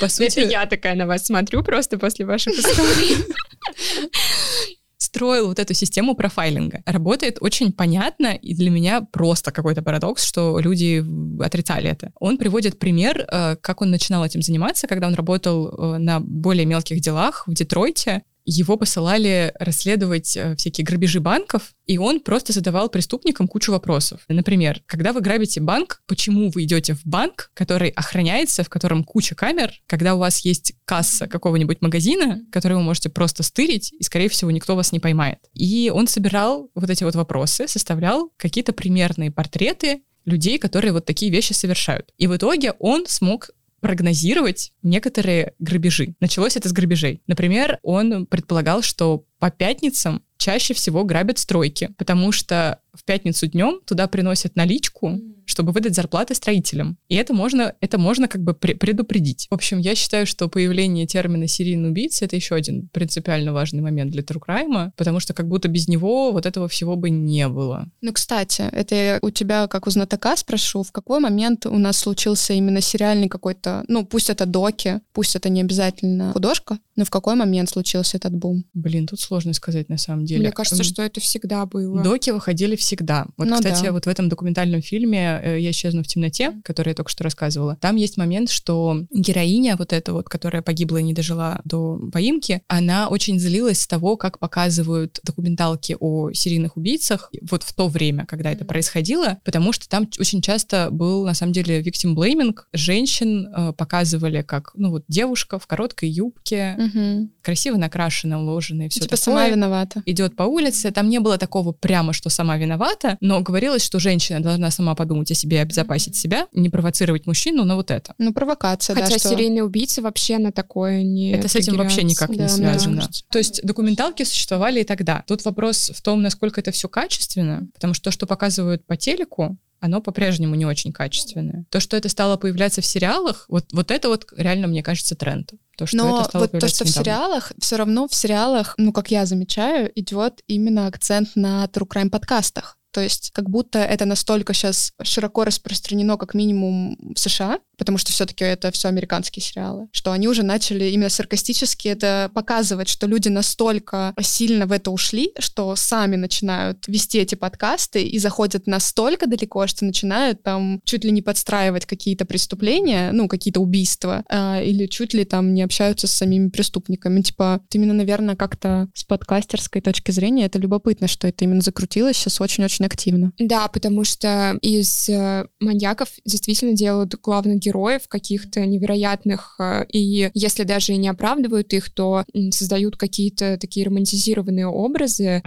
[SPEAKER 4] По
[SPEAKER 2] Это
[SPEAKER 4] сути,
[SPEAKER 2] я такая на вас смотрю просто после ваших историй.
[SPEAKER 4] строил вот эту систему профайлинга. Работает очень понятно, и для меня просто какой-то парадокс, что люди отрицали это. Он приводит пример, э, как он начинал этим заниматься, когда он работал э, на более мелких делах в Детройте. Его посылали расследовать э, всякие грабежи банков, и он просто задавал преступникам кучу вопросов. Например, когда вы грабите банк, почему вы идете в банк, который охраняется, в котором куча камер, когда у вас есть касса какого-нибудь магазина, который вы можете просто стырить, и, скорее всего, никто вас не поймает. И он собирал вот эти вот вопросы, составлял какие-то примерные портреты людей, которые вот такие вещи совершают. И в итоге он смог прогнозировать некоторые грабежи. Началось это с грабежей. Например, он предполагал, что по пятницам чаще всего грабят стройки, потому что в пятницу днем туда приносят наличку, чтобы выдать зарплаты строителям. И это можно, это можно как бы пре- предупредить. В общем, я считаю, что появление термина «серийный убийца» — это еще один принципиально важный момент для crime, потому что как будто без него вот этого всего бы не было.
[SPEAKER 1] Ну, кстати, это я у тебя, как у знатока, спрошу, в какой момент у нас случился именно сериальный какой-то, ну, пусть это доки, пусть это не обязательно художка, но в какой момент случился этот бум?
[SPEAKER 4] Блин, тут сложно сказать на самом деле.
[SPEAKER 2] Мне кажется, что это всегда было.
[SPEAKER 4] Доки выходили всегда. Вот,
[SPEAKER 1] Ну
[SPEAKER 4] кстати,
[SPEAKER 1] да.
[SPEAKER 4] вот в этом документальном фильме э, «Я исчезну в темноте», который я только что рассказывала, там есть момент, что героиня вот эта вот, которая погибла и не дожила до поимки, она очень злилась с того, как показывают документалки о серийных убийцах вот в то время, когда это происходило, потому что там очень часто был, на самом деле, victim blaming. Женщин э, показывали как, ну вот, девушка в короткой юбке,
[SPEAKER 1] Мгм.
[SPEAKER 4] красиво накрашенная, уложенная, все
[SPEAKER 1] типа
[SPEAKER 4] такое
[SPEAKER 1] сама виновата.
[SPEAKER 4] идет по улице, там не было такого прямо, что сама виновата, но говорилось, что женщина должна сама подумать о себе, обезопасить себя, не провоцировать мужчину, но вот это.
[SPEAKER 1] Ну, провокация,
[SPEAKER 2] Хотя
[SPEAKER 1] да, что...
[SPEAKER 2] серийный убийца вообще на такое не
[SPEAKER 4] Это с этим вообще никак не.
[SPEAKER 1] Да, мне
[SPEAKER 4] связано.
[SPEAKER 1] кажется.
[SPEAKER 4] То есть документалки существовали и тогда. Тут вопрос в том, насколько это все качественно, потому что то, что показывают по телеку, оно по-прежнему не очень качественное. То, что это стало появляться в сериалах, вот, вот это вот реально, мне кажется, тренд. То, что
[SPEAKER 1] Но
[SPEAKER 4] это стало
[SPEAKER 1] вот то, что в
[SPEAKER 4] недавно.
[SPEAKER 1] сериалах, все равно в сериалах, ну, как я замечаю, идет именно акцент на true crime подкастах. То есть как будто это настолько сейчас широко распространено, как минимум в США, потому что все-таки это все американские сериалы, что они уже начали именно саркастически это показывать, что люди настолько сильно в это ушли, что сами начинают вести эти подкасты и заходят настолько далеко, что начинают там чуть ли не подстраивать какие-то преступления, ну, какие-то убийства, а, или чуть ли там не общаются с самими преступниками. Типа, именно, наверное, как-то с подкастерской точки зрения это любопытно, что это именно закрутилось сейчас очень-очень активно.
[SPEAKER 2] Да, потому что из э, маньяков действительно делают главных героев каких-то невероятных, э, и если даже и не оправдывают их, то создают какие-то такие романтизированные образы.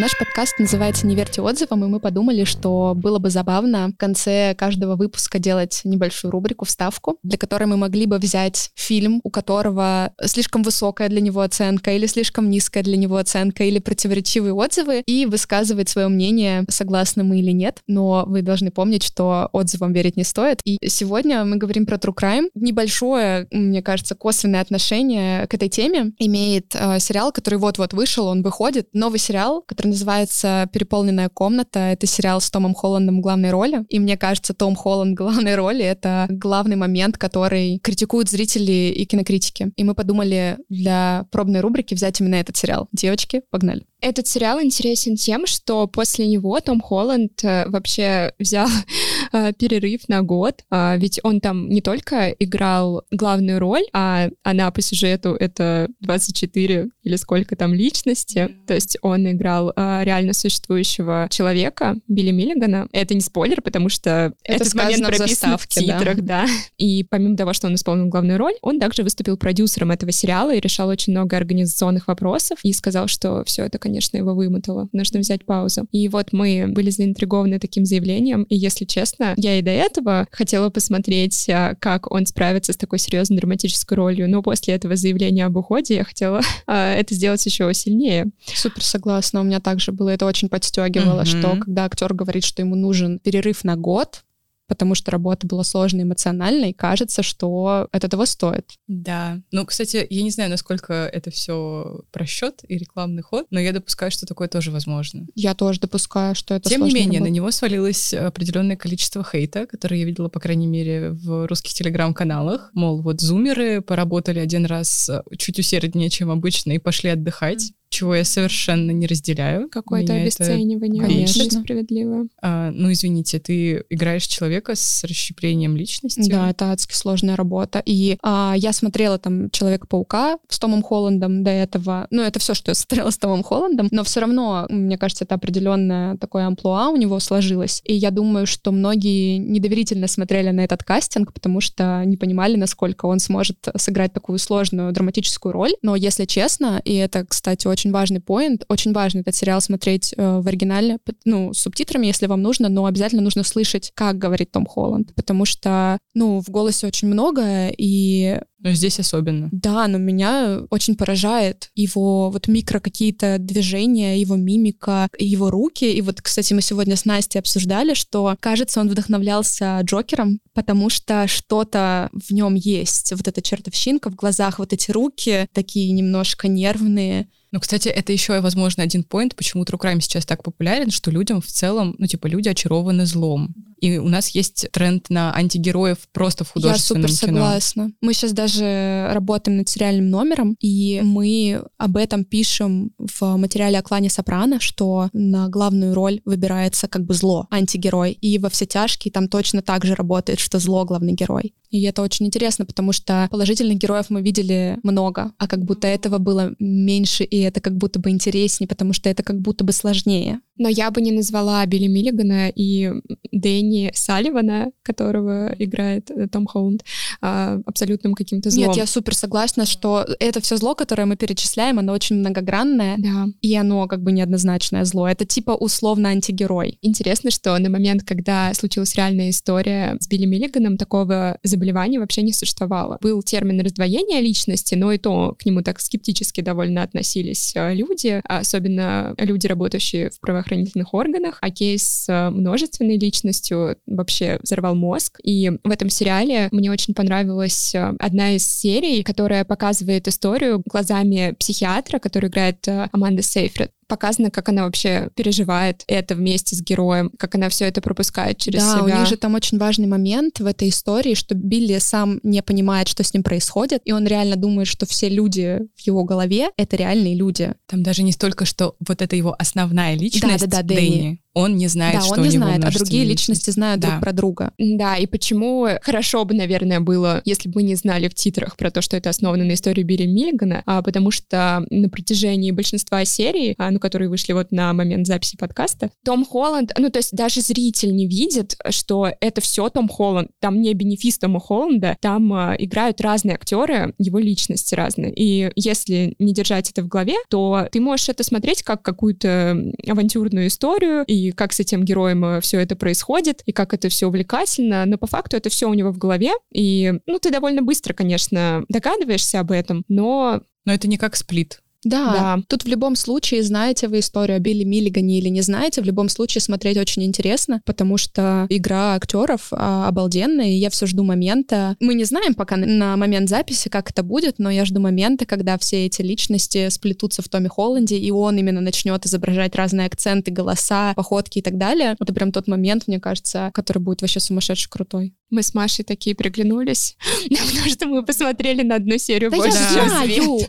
[SPEAKER 1] Наш подкаст называется «Не верьте отзывам», и мы подумали, что было бы забавно в конце каждого выпуска делать небольшую рубрику, вставку, для которой мы могли бы взять фильм, у которого слишком высокая для него оценка или слишком низкая для него оценка или противоречивые отзывы, и высказывать свое мнение, согласны мы или нет. Но вы должны помнить, что отзывам верить не стоит. И сегодня мы говорим про True Crime. Небольшое, мне кажется, косвенное отношение к этой теме имеет э, сериал, который вот-вот вышел, он выходит. Новый сериал, который называется «Переполненная комната». Это сериал с Томом Холландом в главной роли. И мне кажется, Том Холланд в главной роли — это главный момент, который критикуют зрители и кинокритики. И мы подумали для пробной рубрики взять именно этот сериал. Девочки, погнали.
[SPEAKER 2] Этот сериал интересен тем, что после него Том Холланд э, вообще взял а, перерыв на год, а, ведь он там не только играл главную роль, а она по сюжету это 24 или сколько там личности, то есть он играл а, реально существующего человека, Билли Миллигана. Это не спойлер, потому что
[SPEAKER 1] Это
[SPEAKER 2] этот момент
[SPEAKER 1] сказано в
[SPEAKER 2] прописан в
[SPEAKER 1] заставке, да.
[SPEAKER 2] титрах, да. И помимо того, что он исполнил главную роль, он также выступил продюсером этого сериала и решал очень много организационных вопросов и сказал, что все это, конечно, его вымотало, нужно взять паузу. И вот мы были заинтригованы таким заявлением, и если честно, я и до этого хотела посмотреть, а, как он справится с такой серьезной драматической ролью, но после этого заявления об уходе я хотела а, это сделать еще сильнее.
[SPEAKER 1] Супер согласна. У меня также было это очень подстегивало,
[SPEAKER 4] Мгм.
[SPEAKER 1] что когда актер говорит, что ему нужен перерыв на год, потому что работа была сложной эмоциональной, кажется, что это того стоит.
[SPEAKER 4] Да. Ну, кстати, я не знаю, насколько это все просчет и рекламный ход, но я допускаю, что такое тоже возможно.
[SPEAKER 1] Я тоже допускаю, что это
[SPEAKER 4] Тем не менее, на
[SPEAKER 1] работа.
[SPEAKER 4] него свалилось определенное количество хейта, которое я видела, по крайней мере, в русских телеграм-каналах. Мол, вот зумеры поработали один раз чуть усерднее, чем обычно, и пошли отдыхать, чего я совершенно не разделяю.
[SPEAKER 2] Какое-то
[SPEAKER 4] Меня это-
[SPEAKER 2] обесценивание,
[SPEAKER 1] Конечно.
[SPEAKER 2] очень.
[SPEAKER 4] А, ну, извините, ты играешь человека с расщеплением личности.
[SPEAKER 1] Да, это адски сложная работа. И а, я смотрела там Человека-паука с Томом Холландом до этого. Ну, это все, что я смотрела с Томом Холландом. Но все равно, мне кажется, это определенное такое амплуа у него сложилось. И я думаю, что многие недоверительно смотрели на этот кастинг, потому что не понимали, насколько он сможет сыграть такую сложную драматическую роль. Но если честно, и это, кстати, очень важный поинт, очень важно этот сериал смотреть э, в оригинале, ну, с субтитрами, если вам нужно, но обязательно нужно слышать, как говорит Том Холланд, потому что, ну, в голосе очень многое, и
[SPEAKER 4] Но здесь особенно.
[SPEAKER 1] да, но меня очень поражает его вот микро какие-то движения, его мимика, его руки. И вот, кстати, мы сегодня с Настей обсуждали, что, кажется, он вдохновлялся Джокером, потому что что-то в нем есть. Вот эта чертовщинка в глазах, вот эти руки такие немножко нервные.
[SPEAKER 4] Ну, кстати, это еще, возможно, один поинт, почему True Crime сейчас так популярен, что людям в целом, ну, типа, люди очарованы злом. И у нас есть тренд на антигероев просто в
[SPEAKER 1] Я
[SPEAKER 4] художественном
[SPEAKER 1] супер
[SPEAKER 4] кино.
[SPEAKER 1] согласна. Мы сейчас даже работаем над сериальным номером, и мы об этом пишем в материале о клане Сопрано, что на главную роль выбирается как бы зло, антигерой. И во все тяжкие там точно так же работает, что зло главный герой. И это очень интересно, потому что положительных героев мы видели много, а как будто этого было меньше, и это как будто бы интереснее, потому что это как будто бы сложнее.
[SPEAKER 2] Но я бы не назвала Билли Миллигана и Дэнни Салливана, которого играет э, Том Холланд, а, абсолютным каким-то злом.
[SPEAKER 1] Нет, я супер согласна, что это все зло, которое мы перечисляем, оно очень многогранное,
[SPEAKER 2] Да.
[SPEAKER 1] и оно как бы неоднозначное зло. Это типа условно антигерой.
[SPEAKER 2] Интересно, что на момент, когда случилась реальная история с Билли Миллиганом, такого заболевания вообще не существовало. Был термин раздвоения личности, но и то к нему так скептически довольно относились э, люди, а особенно люди, работающие в правоохранительных органах. А кейс с э, множественной личностью вообще взорвал мозг. И в этом сериале мне очень понравилась э, одна из серий, которая показывает историю глазами психиатра, который играет э, Аманда Сейфред показано, как она вообще переживает это вместе с героем, как она все это пропускает через
[SPEAKER 1] да,
[SPEAKER 2] себя.
[SPEAKER 1] у них же там очень важный момент в этой истории, что Билли сам не понимает, что с ним происходит, и он реально думает, что все люди в его голове — это реальные люди.
[SPEAKER 4] Там даже не столько, что вот это его основная личность,
[SPEAKER 1] Да-да-да, Дэнни.
[SPEAKER 4] Он не знает,
[SPEAKER 1] да,
[SPEAKER 4] что
[SPEAKER 1] он
[SPEAKER 4] у
[SPEAKER 1] не
[SPEAKER 4] него
[SPEAKER 1] знает, а другие личности знают
[SPEAKER 4] Да.
[SPEAKER 1] друг про друга.
[SPEAKER 2] Да, и почему хорошо бы, наверное, было, если бы мы не знали в титрах про то, что это основано на истории Билли Миллигана, а потому что на протяжении большинства серий, а, ну, которые вышли вот на момент записи подкаста, Том Холланд, ну, то есть даже зритель не видит, что это все Том Холланд, там не бенефис Тома Холланда, там а, играют разные актеры, его личности разные. И если не держать это в голове, то ты можешь это смотреть как какую-то авантюрную историю, и как с этим героем все это происходит, и как это все увлекательно, но по факту это все у него в голове, и, ну, ты довольно быстро, конечно, догадываешься об этом, но
[SPEAKER 4] Но это не как сплит.
[SPEAKER 1] Да,
[SPEAKER 2] Да.
[SPEAKER 1] тут в любом случае, знаете вы историю о Билли Миллигане или не знаете, в любом случае смотреть очень интересно, потому что игра актеров а, обалденная, и я все жду момента. Мы не знаем пока на, момент записи, как это будет, но я жду момента, когда все эти личности сплетутся в Томе Холланде, и он именно начнет изображать разные акценты, голоса, походки и так далее. Это прям тот момент, мне кажется, который будет вообще сумасшедший крутой.
[SPEAKER 2] мы с Машей такие приглянулись, потому что мы посмотрели на одну серию больше, чем.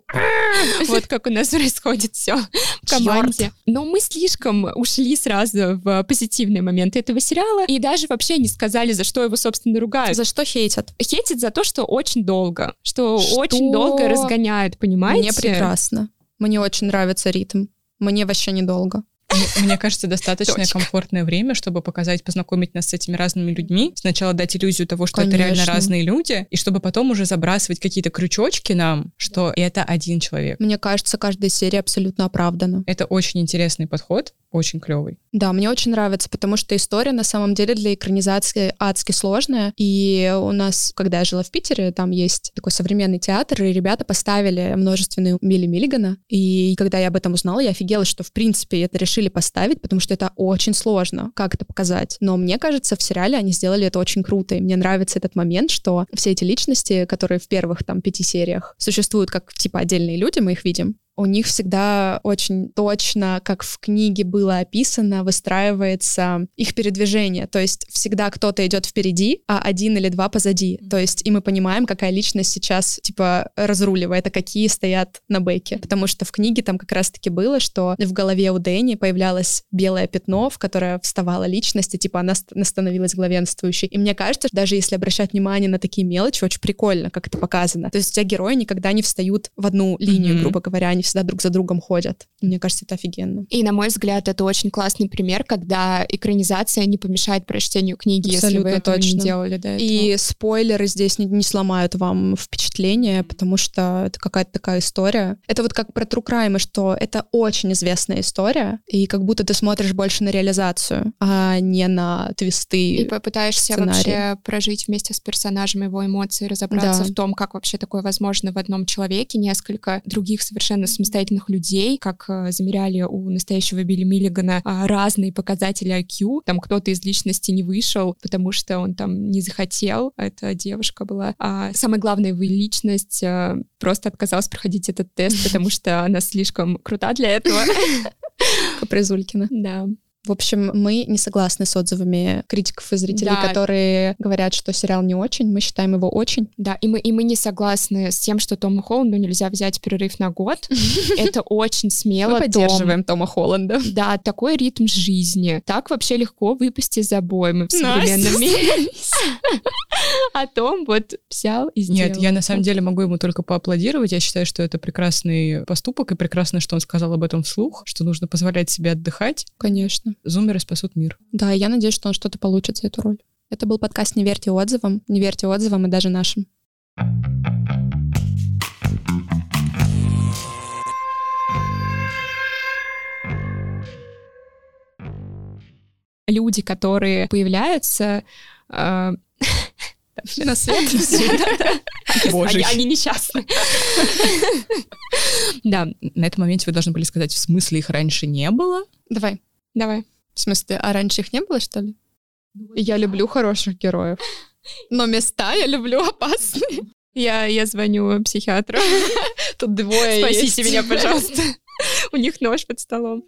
[SPEAKER 2] Вот как у нас происходит все в команде. Но мы слишком ушли сразу в позитивные моменты этого сериала и даже вообще не сказали, за что его, собственно, ругают.
[SPEAKER 1] За что хейтят?
[SPEAKER 2] Хейтят за то, что очень долго, что,
[SPEAKER 1] Что?
[SPEAKER 2] очень долго разгоняют, понимаете?
[SPEAKER 1] Мне прекрасно. Мне очень нравится ритм. Мне вообще недолго.
[SPEAKER 4] Мне- кажется, достаточно комфортное время, чтобы показать, познакомить нас с этими разными людьми. Сначала дать иллюзию того, что это реально
[SPEAKER 1] Конечно.
[SPEAKER 4] разные люди, и чтобы потом уже забрасывать какие-то крючочки нам, что это один человек.
[SPEAKER 1] Мне кажется, каждая серия абсолютно оправдана.
[SPEAKER 4] Это очень интересный подход, очень клевый.
[SPEAKER 1] Да, мне очень нравится, потому что история на самом деле для экранизации адски сложная. И у нас, когда я жила в Питере, там есть такой современный театр, и ребята поставили множественные Милли Миллигана. И когда я об этом узнала, я офигела, что в принципе это решили поставить, потому что это очень сложно, как это показать. Но мне кажется, в сериале они сделали это очень круто. И мне нравится этот момент, что все эти личности, которые в первых там пяти сериях существуют как типа отдельные люди, мы их видим, у них всегда очень точно, как в книге было описано, выстраивается их передвижение. То есть всегда кто-то идет впереди, а один или два позади. То есть и мы понимаем, какая личность сейчас типа разруливает, а какие стоят на бэке. Потому что в книге там как раз-таки было, что в голове у Дэнни появлялось белое пятно, в которое вставала личность, и типа она ст- становилась главенствующей. И мне кажется, что даже если обращать внимание на такие мелочи, очень прикольно, как это показано. То есть у тебя герои никогда не встают в одну линию, грубо говоря, они всегда друг за другом ходят. Мне кажется, это офигенно.
[SPEAKER 2] И, на мой взгляд, это очень классный пример, когда экранизация не помешает прочтению книги, если
[SPEAKER 1] Абсолютно
[SPEAKER 2] вы этого
[SPEAKER 1] точно.
[SPEAKER 2] не делали до этого.
[SPEAKER 1] И спойлеры здесь не, не сломают вам впечатление, потому что это какая-то такая история. Это вот как про True Crime, что это очень известная история, и как будто ты смотришь больше на реализацию, а не на твисты.
[SPEAKER 2] И попытаешься
[SPEAKER 1] сценарий.
[SPEAKER 2] вообще прожить вместе с персонажем его эмоции, разобраться
[SPEAKER 1] Да.
[SPEAKER 2] в том, как вообще такое возможно в одном человеке, несколько других совершенно самостоятельных людей, как э, замеряли у настоящего Билли Миллигана а, разные показатели IQ. Там кто-то из личности не вышел, потому что он там не захотел, эта девушка была. А самое главное, его личность э, просто отказалась проходить этот тест, потому что она слишком крута для этого.
[SPEAKER 1] Капризулькина.
[SPEAKER 2] Да.
[SPEAKER 1] В общем, мы не согласны с отзывами критиков и зрителей,
[SPEAKER 2] Да.
[SPEAKER 1] которые говорят, что сериал не очень. Мы считаем его очень.
[SPEAKER 2] Да, и мы, и мы не согласны с тем, что Тому Холланду нельзя взять перерыв на год. Это очень смело,
[SPEAKER 1] Мы поддерживаем Тома Холланда.
[SPEAKER 2] Да, такой ритм жизни. Так вообще легко выпасть из обоймы в современном мире. А Том вот взял и сделал.
[SPEAKER 4] Нет, я на самом деле могу ему только поаплодировать. Я считаю, что это прекрасный поступок, и прекрасно, что он сказал об этом вслух, что нужно позволять себе отдыхать.
[SPEAKER 1] Конечно.
[SPEAKER 4] Зумеры спасут мир.
[SPEAKER 1] Да, я надеюсь, что он что-то получит за эту роль. Это был подкаст «Не верьте отзывам». Не верьте отзывам и даже нашим.
[SPEAKER 2] Люди, которые появляются... э,
[SPEAKER 1] На свет.
[SPEAKER 4] Боже.
[SPEAKER 2] Они, они несчастны. Да,
[SPEAKER 4] На этом моменте вы должны были сказать, в смысле их раньше не было?
[SPEAKER 1] Давай.
[SPEAKER 2] Давай.
[SPEAKER 1] В смысле, а раньше их не было, что ли? Я люблю хороших героев. Но места я люблю опасные.
[SPEAKER 2] Я, я звоню психиатру.
[SPEAKER 1] Тут двое
[SPEAKER 2] Спасите меня, пожалуйста. У них нож под столом.